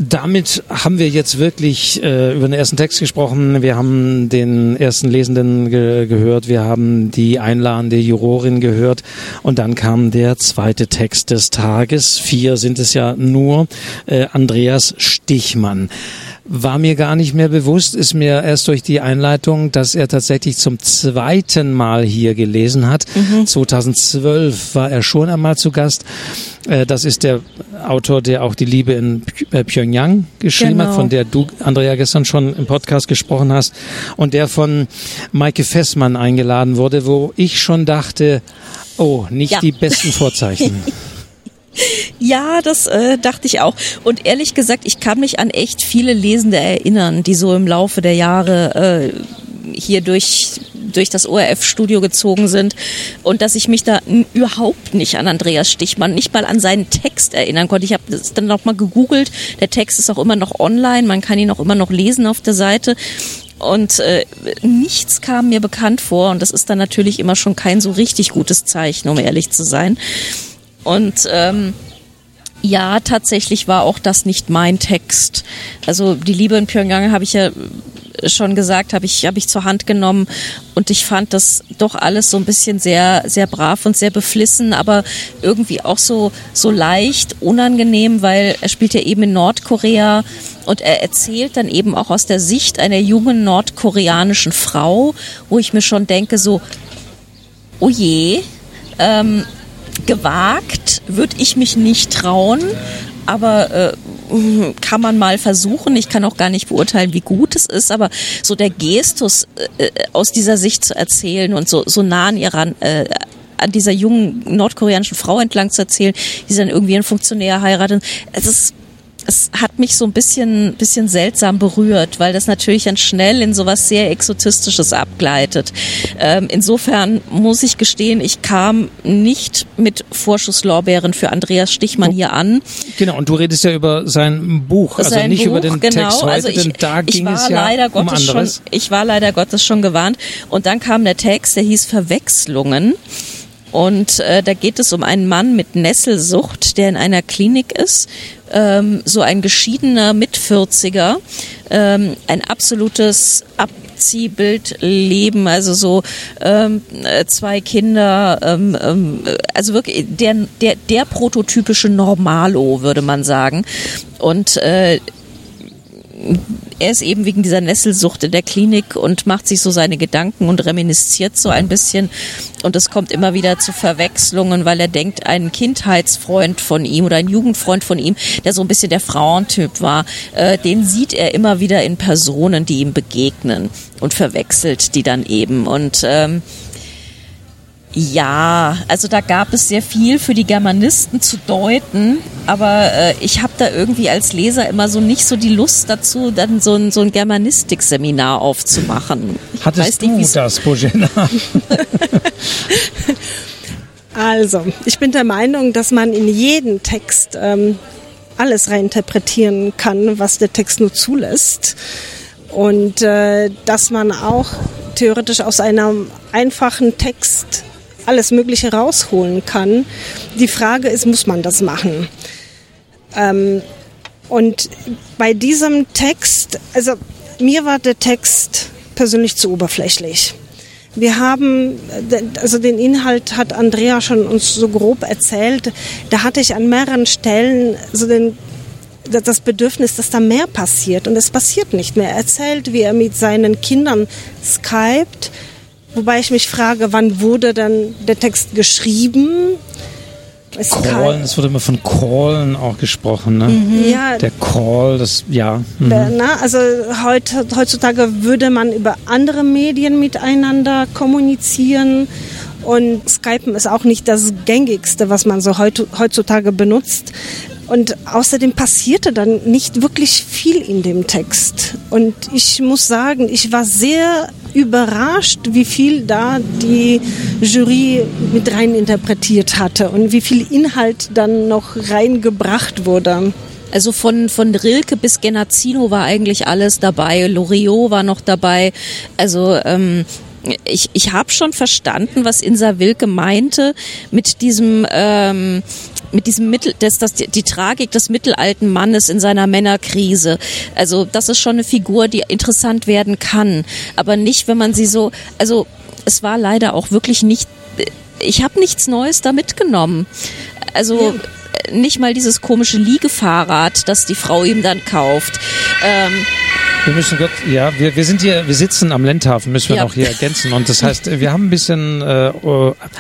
Damit haben wir jetzt wirklich äh, über den ersten Text gesprochen. Wir haben den ersten Lesenden ge gehört. Wir haben die einladende Jurorin gehört. Und dann kam der zweite Text des Tages. Vier sind es ja nur. Äh, Andreas Stichmann war mir gar nicht mehr bewusst, ist mir erst durch die Einleitung, dass er tatsächlich zum zweiten Mal hier gelesen hat. Mhm. 2012 war er schon einmal zu Gast. Äh, das ist der Autor, der auch die Liebe in äh, Pyongyang geschrieben genau. hat, von der du, Andrea, gestern schon im Podcast gesprochen hast und der von Maike Fessmann eingeladen wurde, wo ich schon dachte, oh, nicht ja. die besten Vorzeichen. *laughs* Ja, das äh, dachte ich auch. Und ehrlich gesagt, ich kann mich an echt viele Lesende erinnern, die so im Laufe der Jahre äh, hier durch durch das ORF-Studio gezogen sind und dass ich mich da überhaupt nicht an Andreas Stichmann, nicht mal an seinen Text erinnern konnte. Ich habe das dann noch mal gegoogelt. Der Text ist auch immer noch online, man kann ihn auch immer noch lesen auf der Seite und äh, nichts kam mir bekannt vor und das ist dann natürlich immer schon kein so richtig gutes Zeichen, um ehrlich zu sein. Und ähm, ja, tatsächlich war auch das nicht mein Text. Also die Liebe in Pyongyang habe ich ja schon gesagt, habe ich habe ich zur Hand genommen und ich fand das doch alles so ein bisschen sehr sehr brav und sehr beflissen, aber irgendwie auch so so leicht unangenehm, weil er spielt ja eben in Nordkorea und er erzählt dann eben auch aus der Sicht einer jungen nordkoreanischen Frau, wo ich mir schon denke so, oh je, ähm, gewagt würde ich mich nicht trauen, aber äh, kann man mal versuchen. Ich kann auch gar nicht beurteilen, wie gut es ist, aber so der Gestus äh, aus dieser Sicht zu erzählen und so, so nah an ihrer äh, an dieser jungen nordkoreanischen Frau entlang zu erzählen, die dann irgendwie einen Funktionär heiratet. Es ist es hat mich so ein bisschen, bisschen seltsam berührt, weil das natürlich dann schnell in sowas sehr Exotistisches abgleitet. Ähm, insofern muss ich gestehen, ich kam nicht mit Vorschusslorbeeren für Andreas Stichmann hier an. Genau, und du redest ja über sein Buch, also sein nicht Buch, über den genau, Text heute, also ich, denn da ging es ja leider um Gottes anderes. Schon, ich war leider Gottes schon gewarnt. Und dann kam der Text, der hieß Verwechslungen. Und äh, da geht es um einen Mann mit Nesselsucht, der in einer Klinik ist. Ähm, so ein geschiedener Mitvierziger, ähm, ein absolutes Abziehbildleben, also so ähm, äh, zwei Kinder, ähm, ähm, also wirklich der, der, der prototypische Normalo, würde man sagen. Und äh, er ist eben wegen dieser Nesselsucht in der Klinik und macht sich so seine Gedanken und reminisziert so ein bisschen. Und es kommt immer wieder zu Verwechslungen, weil er denkt, ein Kindheitsfreund von ihm oder ein Jugendfreund von ihm, der so ein bisschen der Frauentyp war, äh, den sieht er immer wieder in Personen, die ihm begegnen und verwechselt die dann eben. Und ähm, ja, also da gab es sehr viel für die Germanisten zu deuten, aber äh, ich habe da irgendwie als Leser immer so nicht so die Lust dazu, dann so ein, so ein Germanistikseminar aufzumachen. Ich Hattest nicht, du das, Bojena? *laughs* also, ich bin der Meinung, dass man in jeden Text ähm, alles reinterpretieren kann, was der Text nur zulässt. Und äh, dass man auch theoretisch aus einem einfachen Text alles Mögliche rausholen kann. Die Frage ist, muss man das machen? Ähm, und bei diesem Text, also mir war der Text persönlich zu oberflächlich. Wir haben, also den Inhalt hat Andrea schon uns so grob erzählt. Da hatte ich an mehreren Stellen so den, das Bedürfnis, dass da mehr passiert. Und es passiert nicht mehr. Er erzählt, wie er mit seinen Kindern skypt, Wobei ich mich frage, wann wurde dann der Text geschrieben? Es Callen, es wurde immer von Callen auch gesprochen, ne? Mhm. Ja. Der Call, das, ja. Mhm. Der, na, also heut, heutzutage würde man über andere Medien miteinander kommunizieren Und Skypen ist auch nicht das gängigste, was man so heutzutage benutzt. Und außerdem passierte dann nicht wirklich viel in dem Text. Und ich muss sagen, ich war sehr überrascht, wie viel da die Jury mit rein interpretiert hatte und wie viel Inhalt dann noch reingebracht wurde. Also von, von Rilke bis Genazzino war eigentlich alles dabei. Loriot war noch dabei. Also ähm, ich, ich habe schon verstanden, was Insa Wilke meinte mit diesem ähm, mit diesem Mittel, das, das, die, die Tragik des mittelalten Mannes in seiner Männerkrise. Also das ist schon eine Figur, die interessant werden kann, aber nicht, wenn man sie so. Also es war leider auch wirklich nicht. Ich habe nichts Neues da mitgenommen. Also ja. nicht mal dieses komische Liegefahrrad, das die Frau ihm dann kauft. Ähm, wir müssen Gott, ja, wir, wir sind hier, wir sitzen am Lendhafen, müssen wir ja. noch hier ergänzen. Und das heißt, wir haben ein bisschen äh,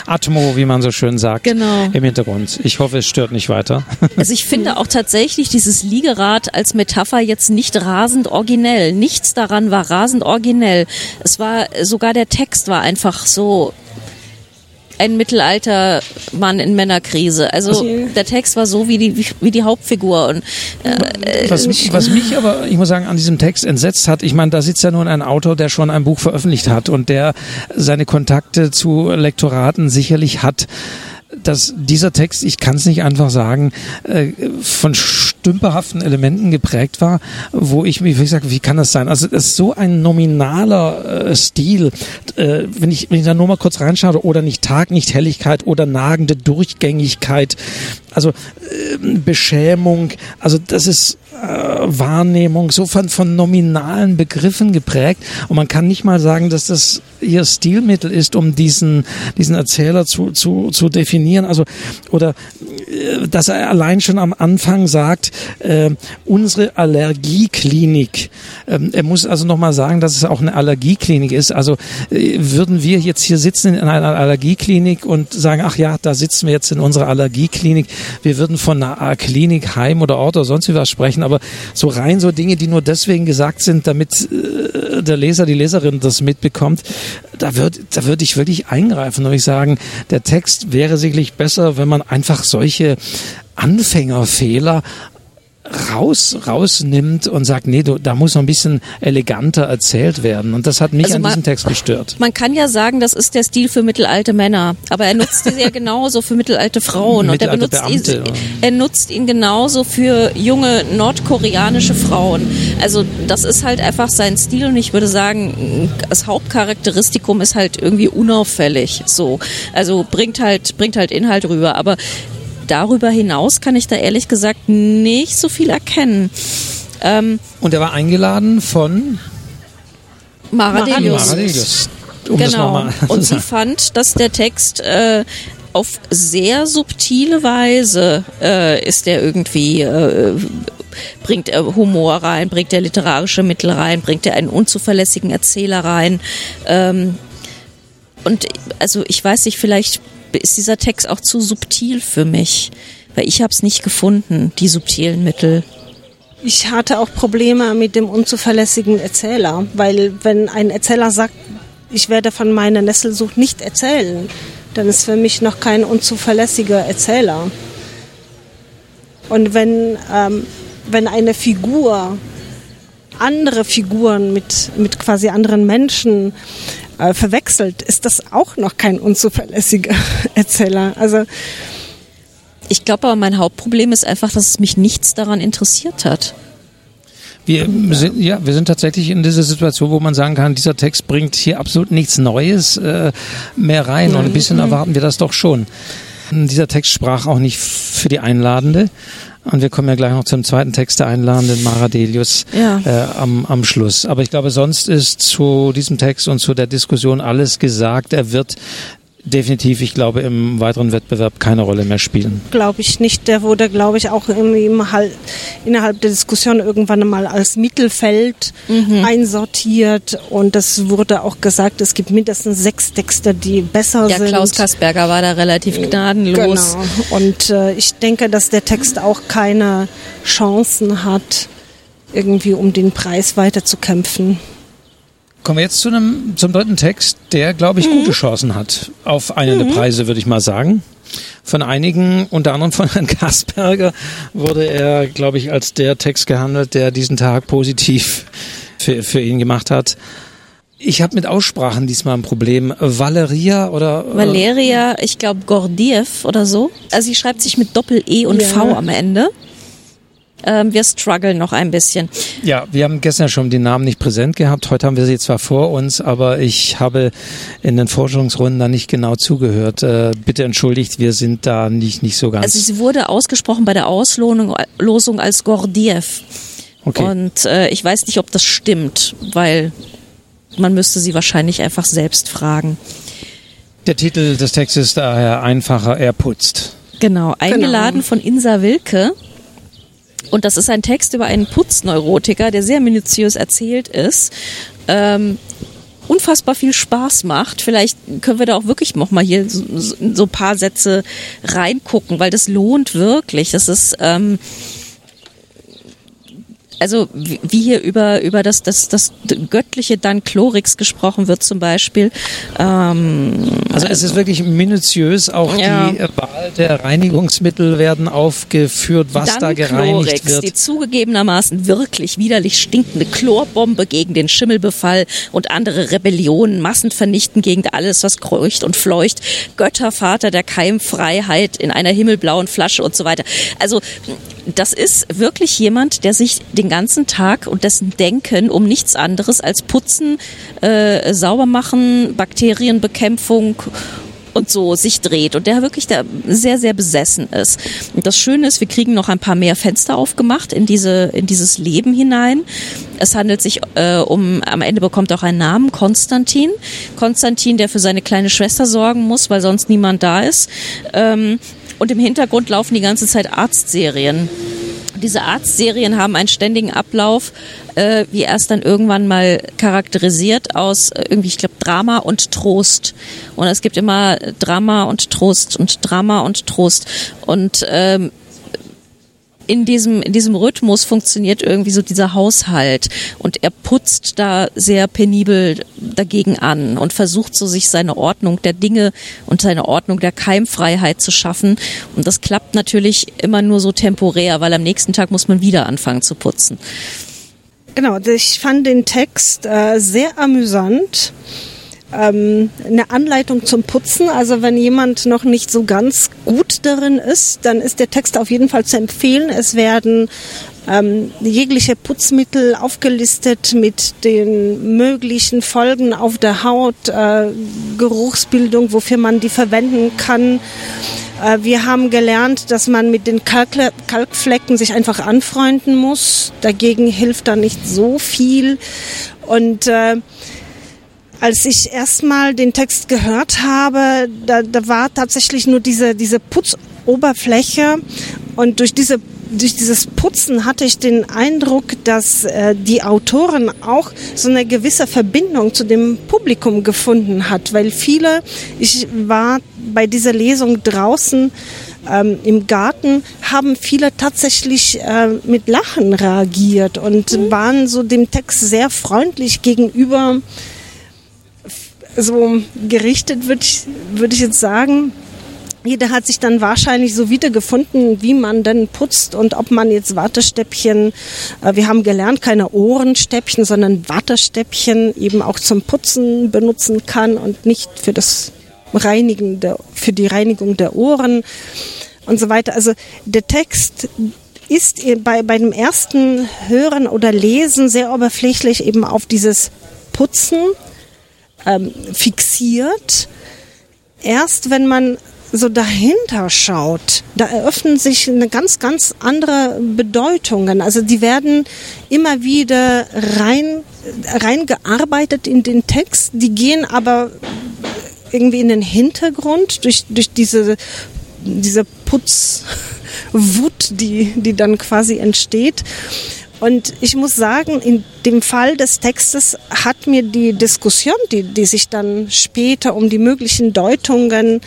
Atmo, wie man so schön sagt, genau. im Hintergrund. Ich hoffe, es stört nicht weiter. *laughs* Also ich finde auch tatsächlich dieses Liegerad als Metapher jetzt nicht rasend originell. Nichts daran war rasend originell. Es war sogar der Text war einfach so ein Mittelaltermann in Männerkrise. Also okay. der Text war so wie die wie die Hauptfigur. Und, äh, was, was mich aber, ich muss sagen, an diesem Text entsetzt hat, ich meine, da sitzt ja nun ein Autor, der schon ein Buch veröffentlicht hat und der seine Kontakte zu Lektoraten sicherlich hat dass dieser Text, ich kann es nicht einfach sagen, äh, von stümperhaften Elementen geprägt war, wo ich mich sage, wie kann das sein? Also es ist so ein nominaler äh, Stil, äh, wenn ich wenn ich da nur mal kurz reinschaue, oder nicht Tag, nicht Helligkeit oder nagende Durchgängigkeit, also äh, Beschämung, also das ist äh, Wahrnehmung so von, von nominalen Begriffen geprägt und man kann nicht mal sagen, dass das ihr Stilmittel ist, um diesen, diesen Erzähler zu, zu, zu definieren. Also, oder äh, dass er allein schon am Anfang sagt, äh, unsere Allergieklinik. Ähm, er muss also nochmal sagen, dass es auch eine Allergieklinik ist. Also äh, würden wir jetzt hier sitzen in einer Allergieklinik und sagen, ach ja, da sitzen wir jetzt in unserer Allergieklinik. Wir würden von einer Klinik, Heim oder Ort oder sonst wie was sprechen, aber so rein so Dinge, die nur deswegen gesagt sind, damit äh, der Leser, die Leserin das mitbekommt, da würde da würde ich wirklich eingreifen und ich sagen, der Text wäre sicherlich besser, wenn man einfach solche Anfängerfehler raus, rausnimmt und sagt, nee, du, da muss noch ein bisschen eleganter erzählt werden. Und das hat mich also an man, diesem Text gestört. Man kann ja sagen, das ist der Stil für mittelalte Männer, aber er nutzt ihn ja *laughs* genauso für mittelalte Frauen und er benutzt Beamte, ihn, er nutzt ihn genauso für junge nordkoreanische Frauen. Also das ist halt einfach sein Stil und ich würde sagen, das Hauptcharakteristikum ist halt irgendwie unauffällig. So, also bringt halt bringt halt Inhalt rüber, aber darüber hinaus kann ich da ehrlich gesagt nicht so viel erkennen. Ähm, Und er war eingeladen von Maradelius. Maradelius. Um genau. Und sie *laughs* fand, dass der Text äh, auf sehr subtile Weise äh, ist er irgendwie äh, bringt er Humor rein, bringt er literarische Mittel rein, bringt er einen unzuverlässigen Erzähler rein. Ähm, und also ich weiß nicht, vielleicht ist dieser Text auch zu subtil für mich, weil ich habe es nicht gefunden, die subtilen Mittel. Ich hatte auch Probleme mit dem unzuverlässigen Erzähler, weil wenn ein Erzähler sagt, ich werde von meiner Nesselsucht nicht erzählen, dann ist für mich noch kein unzuverlässiger Erzähler. Und wenn, ähm, wenn eine Figur andere Figuren mit, mit quasi anderen Menschen äh, verwechselt, ist das auch noch kein unzuverlässiger *laughs* Erzähler. Also ich glaube aber mein Hauptproblem ist einfach, dass es mich nichts daran interessiert hat. Wir sind, ja, wir sind tatsächlich in dieser Situation, wo man sagen kann, dieser Text bringt hier absolut nichts Neues äh, mehr rein. Und ein bisschen mhm. erwarten wir das doch schon. Dieser Text sprach auch nicht für die Einladende. Und wir kommen ja gleich noch zum zweiten Text der einladenden Maradelius ja. äh, am, am Schluss. Aber ich glaube, sonst ist zu diesem Text und zu der Diskussion alles gesagt. Er wird definitiv, ich glaube, im weiteren Wettbewerb keine Rolle mehr spielen. Glaube ich nicht. Der wurde, glaube ich, auch halt innerhalb der Diskussion irgendwann mal als Mittelfeld mhm. einsortiert. Und es wurde auch gesagt, es gibt mindestens sechs Texte, die besser ja, sind. Ja, Klaus Kasperger war da relativ gnadenlos. Genau. Und äh, ich denke, dass der Text auch keine Chancen hat, irgendwie um den Preis weiter zu kämpfen. Kommen wir jetzt zu einem, zum dritten Text, der, glaube ich, gute Chancen hat auf einen der Preise, würde ich mal sagen. Von einigen, unter anderem von Herrn Kasperger, wurde er, glaube ich, als der Text gehandelt, der diesen Tag positiv für, für ihn gemacht hat. Ich habe mit Aussprachen diesmal ein Problem. Valeria oder äh, Valeria, ich glaube Gordiev oder so. Also sie schreibt sich mit Doppel-E und Ja. V am Ende. Ähm, wir strugglen noch ein bisschen. Ja, wir haben gestern schon den Namen nicht präsent gehabt. Heute haben wir sie zwar vor uns, aber ich habe in den Forschungsrunden da nicht genau zugehört. Äh, bitte entschuldigt, wir sind da nicht, nicht so ganz. Also sie wurde ausgesprochen bei der Auslosung Losung als Gordiev. okay. Und äh, ich weiß nicht, ob das stimmt, weil man müsste sie wahrscheinlich einfach selbst fragen. Der Titel des Textes ist daher einfacher, er putzt. Genau, eingeladen von Insa Wilke. Und das ist ein Text über einen Putzneurotiker, der sehr minutiös erzählt ist. Ähm, unfassbar viel Spaß macht. Vielleicht können wir da auch wirklich noch mal hier so, so so ein paar Sätze reingucken, weil das lohnt wirklich. Das ist ähm, also wie hier über über das das das göttliche Dan Chlorix gesprochen wird zum Beispiel. Ähm, Also es ist wirklich minutiös, auch Ja. die Wahl der Reinigungsmittel werden aufgeführt, was da gereinigt Chlorix, wird. die zugegebenermaßen wirklich widerlich stinkende Chlorbombe gegen den Schimmelbefall und andere Rebellionen, massenvernichten gegen alles, was kreucht und fleucht, Göttervater der Keimfreiheit in einer himmelblauen Flasche und so weiter. Also das ist wirklich jemand, der sich den ganzen Tag und dessen Denken um nichts anderes als Putzen, äh, Saubermachen, Bakterienbekämpfung und so sich dreht und der wirklich da sehr, sehr besessen ist. Und das Schöne ist, wir kriegen noch ein paar mehr Fenster aufgemacht in diese, in dieses Leben hinein. Es handelt sich äh, um, am Ende bekommt auch einen Namen, Konstantin. Konstantin, der für seine kleine Schwester sorgen muss, weil sonst niemand da ist. Ähm, und im Hintergrund laufen die ganze Zeit Arztserien. Diese Arztserien haben einen ständigen Ablauf, äh, wie er es dann irgendwann mal charakterisiert aus äh, irgendwie, ich glaube, Drama und Trost. Und es gibt immer Drama und Trost und Drama und Trost. Und ähm, in diesem, in diesem Rhythmus funktioniert irgendwie so dieser Haushalt und er putzt da sehr penibel dagegen an und versucht so sich seine Ordnung der Dinge und seine Ordnung der Keimfreiheit zu schaffen. Und das klappt natürlich immer nur so temporär, weil am nächsten Tag muss man wieder anfangen zu putzen. Genau, ich fand den Text äh, sehr amüsant. Ähm, eine Anleitung zum Putzen. Also wenn jemand noch nicht so ganz gut darin ist, dann ist der Text auf jeden Fall zu empfehlen. Es werden ähm, jegliche Putzmittel aufgelistet mit den möglichen Folgen auf der Haut, äh, Geruchsbildung, wofür man die verwenden kann. Äh, wir haben gelernt, dass man mit den Kalk Kalkflecken sich einfach anfreunden muss. Dagegen hilft da nicht so viel. Und äh, als ich erstmal den Text gehört habe, da, da war tatsächlich nur diese, diese Putzoberfläche. Und durch diese durch dieses Putzen hatte ich den Eindruck, dass äh, die Autorin auch so eine gewisse Verbindung zu dem Publikum gefunden hat, weil viele, ich war bei dieser Lesung draußen ähm, im Garten, haben viele tatsächlich äh, mit Lachen reagiert und waren so dem Text sehr freundlich gegenüber so gerichtet, würde ich, würde ich jetzt sagen. Jeder hat sich dann wahrscheinlich so wiedergefunden, wie man denn putzt und ob man jetzt Wattestäbchen, äh, wir haben gelernt, keine Ohrenstäbchen, sondern Wattestäbchen eben auch zum Putzen benutzen kann und nicht für das Reinigen der, für die Reinigung der Ohren und so weiter. Also der Text ist bei, bei dem ersten Hören oder Lesen sehr oberflächlich eben auf dieses Putzen ähm, fixiert. Erst wenn man so dahinter schaut, da eröffnen sich eine ganz, ganz andere Bedeutungen. Also die werden immer wieder rein, reingearbeitet in den Text, die gehen aber irgendwie in den Hintergrund durch, durch diese, diese Putzwut, die, die dann quasi entsteht. Und ich muss sagen, in dem Fall des Textes hat mir die Diskussion, die, die sich dann später um die möglichen Deutungen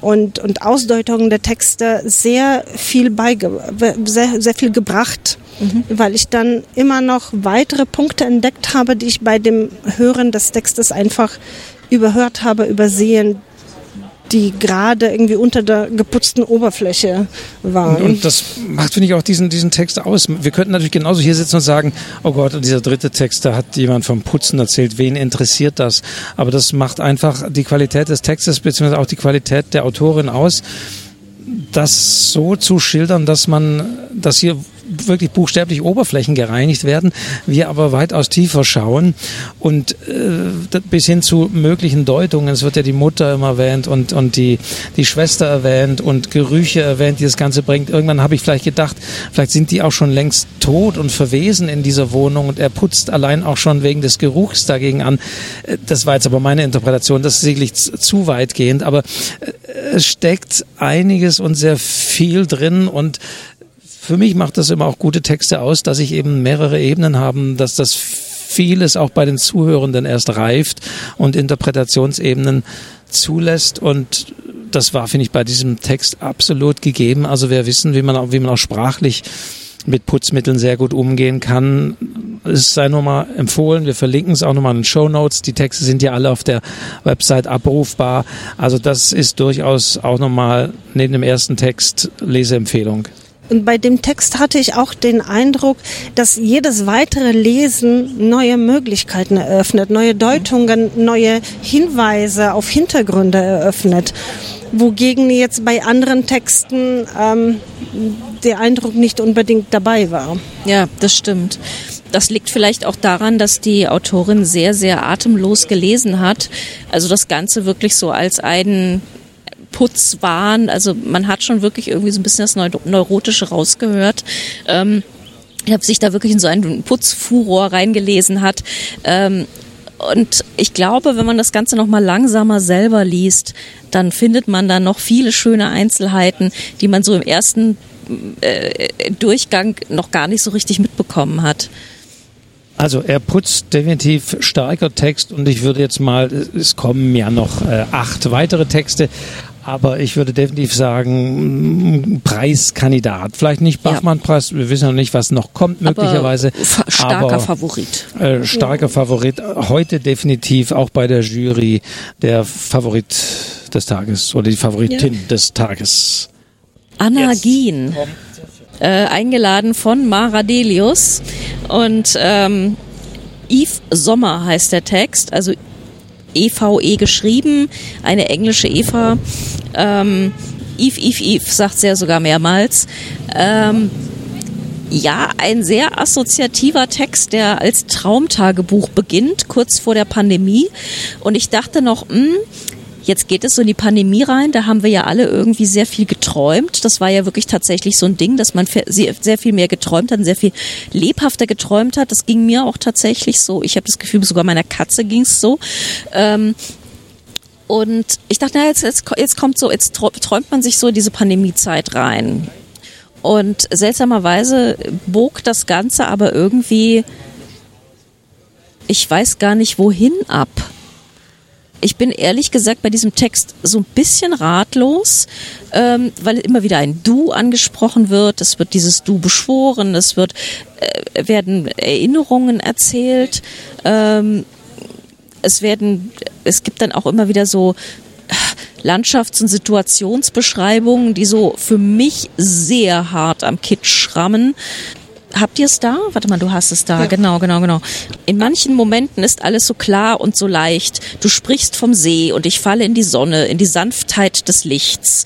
und, und Ausdeutungen der Texte sehr viel beige sehr, sehr viel gebracht, mhm. weil ich dann immer noch weitere Punkte entdeckt habe, die ich bei dem Hören des Textes einfach überhört habe, übersehen, die gerade irgendwie unter der geputzten Oberfläche waren. Und, und das macht, finde ich, auch diesen, diesen Text aus. Wir könnten natürlich genauso hier sitzen und sagen, oh Gott, dieser dritte Text, da hat jemand vom Putzen erzählt, wen interessiert das? Aber das macht einfach die Qualität des Textes beziehungsweise auch die Qualität der Autorin aus, das so zu schildern, dass man, dass hier wirklich buchstäblich Oberflächen gereinigt werden, wir aber weitaus tiefer schauen und äh, bis hin zu möglichen Deutungen. Es wird ja die Mutter immer erwähnt und, und die, die Schwester erwähnt und Gerüche erwähnt, die das Ganze bringt. Irgendwann habe ich vielleicht gedacht, vielleicht sind die auch schon längst tot und verwesen in dieser Wohnung und er putzt allein auch schon wegen des Geruchs dagegen an. Äh, das war jetzt aber meine Interpretation, das ist sicherlich zu weitgehend, aber äh, es steckt einiges und sehr viel drin und für mich macht das immer auch gute Texte aus, dass ich eben mehrere Ebenen haben, dass das vieles auch bei den Zuhörenden erst reift und Interpretationsebenen zulässt und das war, finde ich, bei diesem Text absolut gegeben. Also wer wissen, wie man auch, wie man auch sprachlich mit Putzmitteln sehr gut umgehen kann. Es sei nur mal empfohlen. Wir verlinken es auch nochmal in den Show Notes. Die Texte sind ja alle auf der Website abrufbar. Also das ist durchaus auch nochmal neben dem ersten Text Leseempfehlung. Und bei dem Text hatte ich auch den Eindruck, dass jedes weitere Lesen neue Möglichkeiten eröffnet, neue Deutungen, neue Hinweise auf Hintergründe eröffnet. Wogegen jetzt bei anderen Texten ähm, der Eindruck nicht unbedingt dabei war. Ja, das stimmt. Das liegt vielleicht auch daran, dass die Autorin sehr, sehr atemlos gelesen hat. Also das Ganze wirklich so als einen Putzwahn. Also man hat schon wirklich irgendwie so ein bisschen das Neurotische rausgehört. Ähm, ich habe sich da wirklich in so einen Putzfuror reingelesen hat. Ähm, und ich glaube, wenn man das Ganze noch mal langsamer selber liest, dann findet man da noch viele schöne Einzelheiten, die man so im ersten äh, Durchgang noch gar nicht so richtig mitbekommen hat. Also er putzt definitiv starker Text und ich würde jetzt mal, es kommen ja noch äh, acht weitere Texte, aber ich würde definitiv sagen, Preiskandidat. Vielleicht nicht Bachmann-Preis, wir wissen noch nicht, was noch kommt, möglicherweise. Aber starker aber, Favorit. Äh, starker Favorit. Heute definitiv auch bei der Jury der Favorit des Tages oder die Favoritin ja. des Tages. Anna yes. Gien. Äh, eingeladen von Mara Delius und ähm, Yves Sommer heißt der Text, also EVE e geschrieben, eine englische Eva. Ähm, Eve, Eve, Eve sagt sie ja sogar mehrmals. Ähm, ja, ein sehr assoziativer Text, der als Traumtagebuch beginnt, kurz vor der Pandemie. Und ich dachte noch, mh, hm, Jetzt geht es so in die Pandemie rein. Da haben wir ja alle irgendwie sehr viel geträumt. Das war ja wirklich tatsächlich so ein Ding, dass man sehr viel mehr geträumt hat, sehr viel lebhafter geträumt hat. Das ging mir auch tatsächlich so. Ich habe das Gefühl, sogar meiner Katze ging es so. Ähm, und ich dachte, na, jetzt, jetzt, jetzt kommt so, jetzt träumt man sich so in diese Pandemiezeit rein. Und seltsamerweise bog das Ganze aber irgendwie, ich weiß gar nicht wohin ab ich bin ehrlich gesagt bei diesem Text so ein bisschen ratlos, ähm, weil immer wieder ein Du angesprochen wird. Es wird dieses Du beschworen, es wird äh, werden Erinnerungen erzählt. Ähm, es werden, es gibt dann auch immer wieder so äh, Landschafts- und Situationsbeschreibungen, die so für mich sehr hart am Kitsch schrammen. Habt ihr es da? Warte mal, du hast es da. Ja. Genau, genau, genau. In manchen Momenten ist alles so klar und so leicht. Du sprichst vom See und ich falle in die Sonne, in die Sanftheit des Lichts.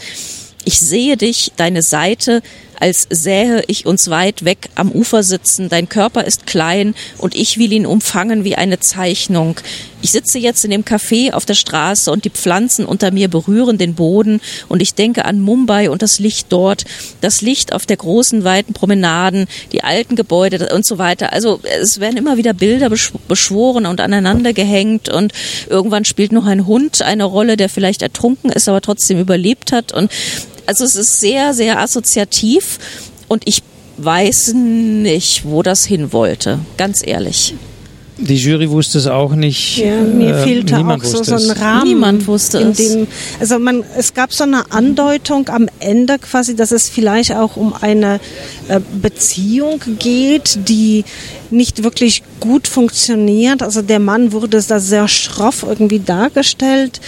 Ich sehe dich, deine Seite, als sähe ich uns weit weg am Ufer sitzen. Dein Körper ist klein und ich will ihn umfangen wie eine Zeichnung. Ich sitze jetzt in dem Café auf der Straße und die Pflanzen unter mir berühren den Boden und ich denke an Mumbai und das Licht dort, das Licht auf der großen, weiten Promenaden, die alten Gebäude und so weiter. Also es werden immer wieder Bilder beschworen und aneinander gehängt und irgendwann spielt noch ein Hund eine Rolle, der vielleicht ertrunken ist, aber trotzdem überlebt hat und also es ist sehr, sehr assoziativ und ich weiß nicht, wo das hin wollte, ganz ehrlich. Die Jury wusste es auch nicht. Ja, mir äh, fehlte auch so, so ein es. Rahmen. Niemand wusste in es. Dem, also man, es gab so eine Andeutung am Ende quasi, dass es vielleicht auch um eine äh, Beziehung geht, die nicht wirklich gut funktioniert. Also der Mann wurde da sehr schroff irgendwie dargestellt.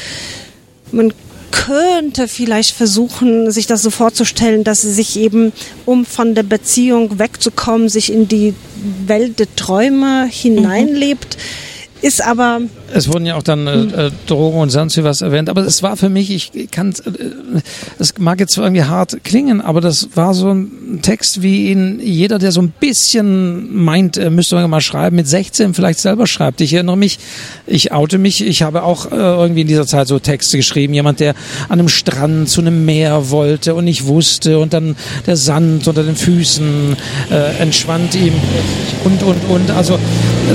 Man könnte vielleicht versuchen, sich das so vorzustellen, dass sie sich eben, um von der Beziehung wegzukommen, sich in die Welt der Träume hineinlebt. Ist aber Es wurden ja auch dann äh, äh, Drogen und sonst wie was erwähnt, aber es war für mich, ich kann, äh, es mag jetzt irgendwie hart klingen, aber das war so ein Text, wie ihn jeder, der so ein bisschen meint, er müsste irgendwann mal schreiben, mit 16 vielleicht selber schreibt. Ich erinnere mich, ich oute mich, ich habe auch äh, irgendwie in dieser Zeit so Texte geschrieben, jemand, der an einem Strand zu einem Meer wollte und nicht wusste und dann der Sand unter den Füßen äh, entschwand ihm. Und, und, und, also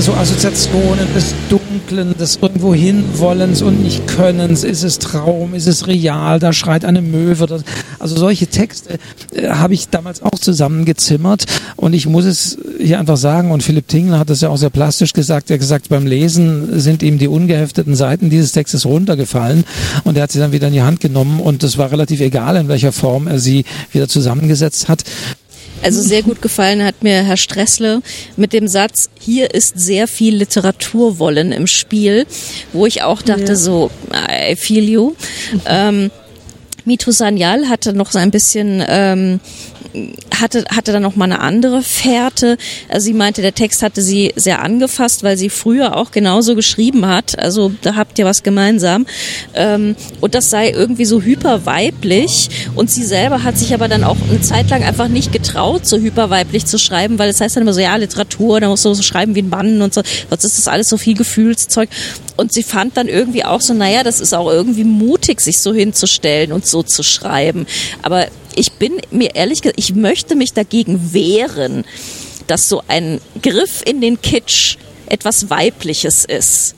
so Assoziationen des Dunklen, des irgendwo hinwollens und nicht Könnens. Ist es Traum? Ist es real? Da schreit eine Möwe. Das, also solche Texte äh, habe ich damals auch zusammengezimmert und ich muss es hier einfach sagen und Philipp Tingler hat das ja auch sehr plastisch gesagt. Er hat gesagt, beim Lesen sind ihm die ungehefteten Seiten dieses Textes runtergefallen und er hat sie dann wieder in die Hand genommen und es war relativ egal, in welcher Form er sie wieder zusammengesetzt hat. Also sehr gut gefallen hat mir Herr Stressle mit dem Satz, hier ist sehr viel Literaturwollen im Spiel, wo ich auch dachte so, I feel you. *laughs* Ähm, Mitu Sanyal hatte noch so ein bisschen ähm, hatte, hatte dann noch mal eine andere Fährte. Also sie meinte, der Text hatte sie sehr angefasst, weil sie früher auch genauso geschrieben hat. Also da habt ihr was gemeinsam. Ähm, und das sei irgendwie so hyperweiblich. Und sie selber hat sich aber dann auch eine Zeit lang einfach nicht getraut, so hyperweiblich zu schreiben, weil es heißt dann immer so, ja, Literatur, da musst du so schreiben wie ein Mann und so. Sonst ist das alles so viel Gefühlszeug. Und sie fand dann irgendwie auch so, naja, das ist auch irgendwie mutig, sich so hinzustellen und so zu schreiben. Aber ich bin mir ehrlich gesagt, ich möchte mich dagegen wehren, dass so ein Griff in den Kitsch etwas Weibliches ist.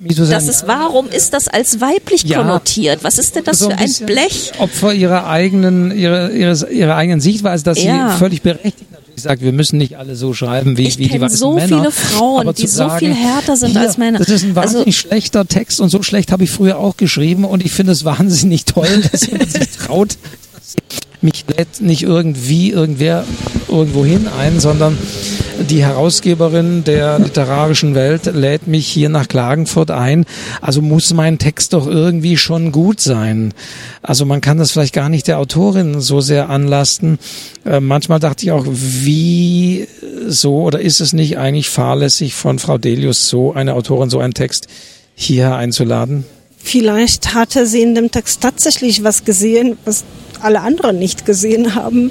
Mitu Das Sanyal- ist, warum ist das als weiblich Ja. konnotiert? Was ist denn das so für ein Blech? Opfer ihrer eigenen, ihrer, ihrer, ihrer eigenen Sichtweise, dass Ja. sie völlig berechtigt natürlich sagt, wir müssen nicht alle so schreiben wie, Ich wie die weißen so Männer. viele Frauen, die zu so viel härter sind hier, als Männer. Das ist ein Also- wahnsinnig schlechter Text und so schlecht habe ich früher auch geschrieben und ich finde es wahnsinnig toll, *laughs* dass jemand sich traut. Mich lädt nicht irgendwie irgendwer irgendwo hin ein, sondern die Herausgeberin der literarischen Welt lädt mich hier nach Klagenfurt ein. Also muss mein Text doch irgendwie schon gut sein. Also man kann das vielleicht gar nicht der Autorin so sehr anlasten. Äh, manchmal dachte ich auch, wie so oder ist es nicht eigentlich fahrlässig von Frau Delius so eine Autorin so einen Text hierher einzuladen? Vielleicht hatte sie in dem Text tatsächlich was gesehen, was alle anderen nicht gesehen haben.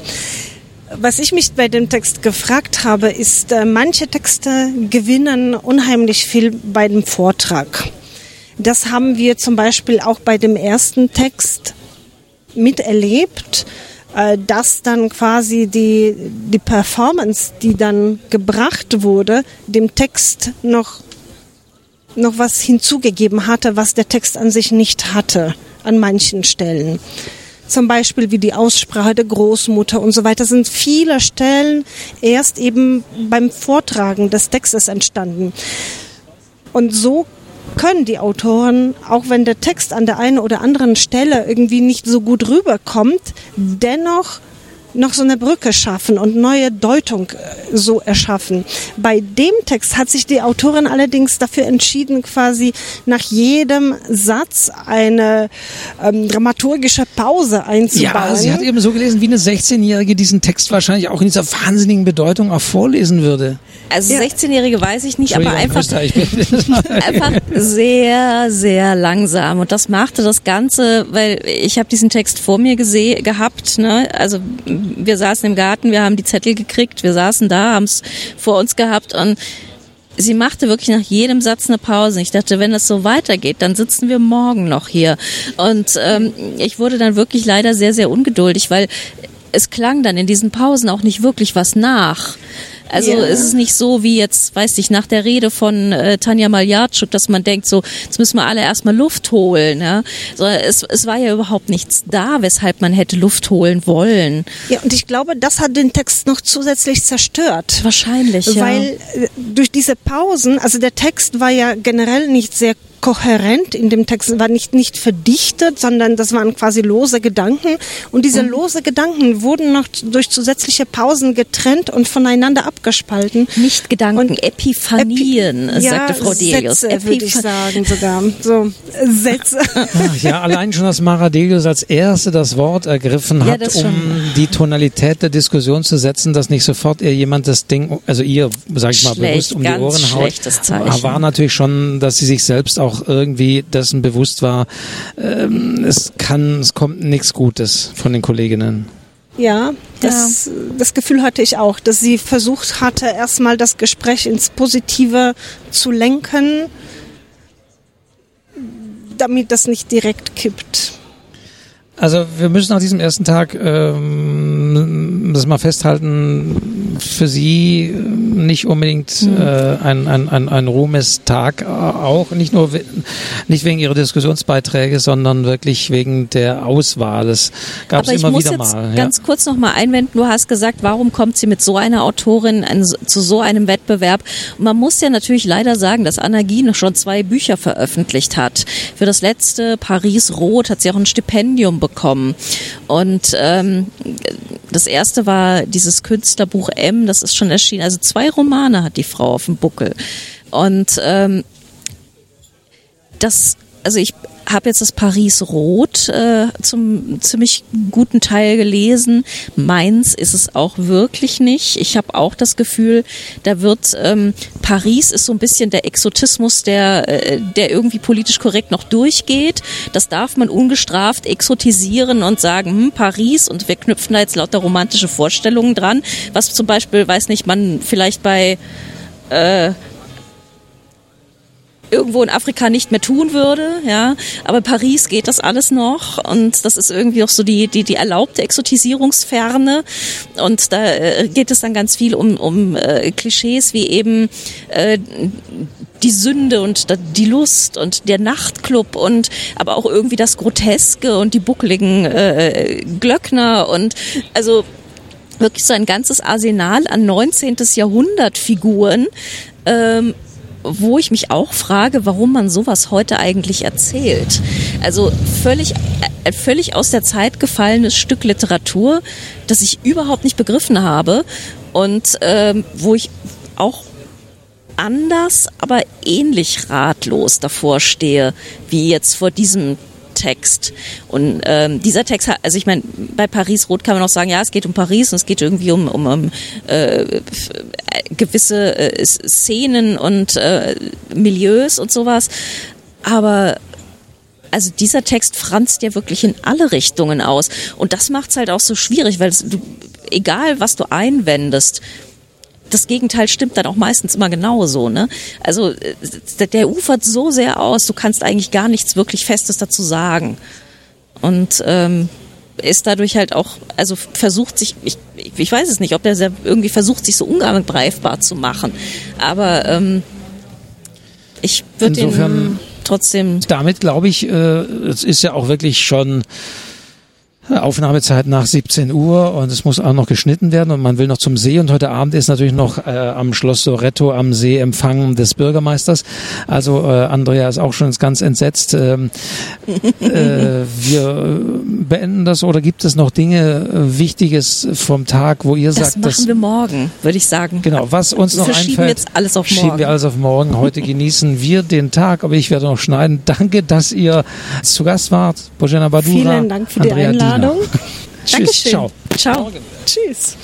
Was ich mich bei dem Text gefragt habe, ist, äh, manche Texte gewinnen unheimlich viel bei dem Vortrag. Das haben wir zum Beispiel auch bei dem ersten Text miterlebt, äh, dass dann quasi die, die Performance, die dann gebracht wurde, dem Text noch noch was hinzugegeben hatte, was der Text an sich nicht hatte, an manchen Stellen. Zum Beispiel wie die Aussprache der Großmutter und so weiter sind viele Stellen erst eben beim Vortragen des Textes entstanden. Und so können die Autoren, auch wenn der Text an der einen oder anderen Stelle irgendwie nicht so gut rüberkommt, dennoch noch so eine Brücke schaffen und neue Deutung äh, so erschaffen. Bei dem Text hat sich die Autorin allerdings dafür entschieden, quasi nach jedem Satz eine ähm, dramaturgische Pause einzubauen. Ja, sie hat eben so gelesen, wie eine 16-Jährige diesen Text wahrscheinlich auch in dieser wahnsinnigen Bedeutung auch vorlesen würde. Also Ja. 16-Jährige weiß ich nicht, aber einfach Christa, ich bin *laughs* einfach sehr, sehr langsam. Und das machte das Ganze, weil ich habe diesen Text vor mir gesehen gehabt. Ne? Also wir saßen im Garten, wir haben die Zettel gekriegt, wir saßen da, haben es vor uns gehabt und sie machte wirklich nach jedem Satz eine Pause. Ich dachte, wenn das so weitergeht, dann sitzen wir morgen noch hier. Und ähm, ich wurde dann wirklich leider sehr, sehr ungeduldig, weil es klang dann in diesen Pausen auch nicht wirklich was nach. Also Ja. es ist nicht so wie jetzt, weiß ich, nach der Rede von äh, Tanja Maljatschuk, dass man denkt, so, jetzt müssen wir alle erstmal Luft holen. Ja? So, es, es war ja überhaupt nichts da, weshalb man hätte Luft holen wollen. Ja, und ich glaube, das hat den Text noch zusätzlich zerstört. Wahrscheinlich, ja. Weil äh, durch diese Pausen, also der Text war ja generell nicht sehr kohärent in dem Text, war nicht, nicht verdichtet, sondern das waren quasi lose Gedanken. Und diese Mhm. lose Gedanken wurden noch durch zusätzliche Pausen getrennt und voneinander abgespalten. Nicht Gedanken, Und Epiphanien, Epi- sagte Frau Delius. Sätze, würde ich sagen sogar. So, Sätze. *laughs* Ach ja, allein schon, dass Maradelius als Erste das Wort ergriffen Ja, hat, das um schon. die Tonalität der Diskussion zu setzen, dass nicht sofort ihr jemand das Ding, also ihr, sag ich mal, Schlecht, bewusst um die Ohren haut, war natürlich schon, dass sie sich selbst auch irgendwie dessen bewusst war, ähm, es kann, es kommt nichts Gutes von den Kolleginnen. Ja, das, das Gefühl hatte ich auch, dass sie versucht hatte, erstmal das Gespräch ins Positive zu lenken, damit das nicht direkt kippt. Also wir müssen nach diesem ersten Tag ähm, das mal festhalten, für Sie äh, nicht unbedingt Hm. äh, ein, ein, ein, ein Ruhmestag, äh, auch nicht nur we nicht wegen Ihrer Diskussionsbeiträge, sondern wirklich wegen der Auswahl. Es gab es ich immer muss wieder jetzt mal. Ja. ganz kurz noch mal einwenden. Du hast gesagt, warum kommt sie mit so einer Autorin an, zu so einem Wettbewerb? Man muss ja natürlich leider sagen, dass Anna Gien schon zwei Bücher veröffentlicht hat. Für das letzte Paris Rot hat sie auch ein Stipendium bekommen. Und ähm, das erste war dieses Künstlerbuch M, das ist schon erschienen. Also zwei Romane hat die Frau auf dem Buckel. Und ähm, das, also ich habe jetzt das Paris Rot äh, zum ziemlich guten Teil gelesen. Meins ist es auch wirklich nicht. Ich habe auch das Gefühl, da wird ähm, Paris ist so ein bisschen der Exotismus, der äh, der irgendwie politisch korrekt noch durchgeht. Das darf man ungestraft exotisieren und sagen, hm, Paris und wir knüpfen da jetzt lauter romantische Vorstellungen dran, was zum Beispiel, weiß nicht, man vielleicht bei äh, irgendwo in Afrika nicht mehr tun würde, ja. Aber Paris geht das alles noch und das ist irgendwie auch so die, die, die erlaubte Exotisierungsferne und da äh, geht es dann ganz viel um, um äh, Klischees wie eben äh, die Sünde und die Lust und der Nachtclub und aber auch irgendwie das Groteske und die buckligen äh, Glöckner und also wirklich so ein ganzes Arsenal an 19. Jahrhundert Figuren, ähm, wo ich mich auch frage, warum man sowas heute eigentlich erzählt. Also völlig, äh, völlig aus der Zeit gefallenes Stück Literatur, das ich überhaupt nicht begriffen habe und ähm, wo ich auch anders, aber ähnlich ratlos davor stehe, wie jetzt vor diesem Text. Und ähm, dieser Text, also ich meine, bei Paris Rot kann man auch sagen, ja, es geht um Paris und es geht irgendwie um, um, um äh, gewisse äh, Szenen und äh, Milieus und sowas. Aber also dieser Text franzt ja wirklich in alle Richtungen aus. Und das macht es halt auch so schwierig, weil es, du, egal was du einwendest, das Gegenteil stimmt dann auch meistens immer genauso. Ne? Also äh, der ufert so sehr aus, du kannst eigentlich gar nichts wirklich Festes dazu sagen. Und ähm, ist dadurch halt auch, also versucht sich, ich, ich weiß es nicht, ob der irgendwie versucht, sich so ungreifbar zu machen. Aber ähm, ich würde ihn trotzdem Damit glaube ich, äh, es ist ja auch wirklich schon Aufnahmezeit nach 17 Uhr und es muss auch noch geschnitten werden und man will noch zum See und heute Abend ist natürlich noch äh, am Schloss Soretto am See Empfang des Bürgermeisters. Also äh, Andrea ist auch schon ganz entsetzt. Ähm, *laughs* äh, wir beenden das oder gibt es noch Dinge äh, Wichtiges vom Tag, wo ihr das sagt, machen wir morgen, würde ich sagen. Genau, was uns noch Verschieben einfällt, jetzt alles auf schieben morgen. wir alles auf morgen. Heute genießen wir den Tag, aber ich werde noch schneiden. Danke, dass ihr zu Gast wart. Bojana Badura, Vielen Dank für die Andrea Einladung. *laughs* Tschüss, Dankeschön. ciao. Ciao. Tschüss.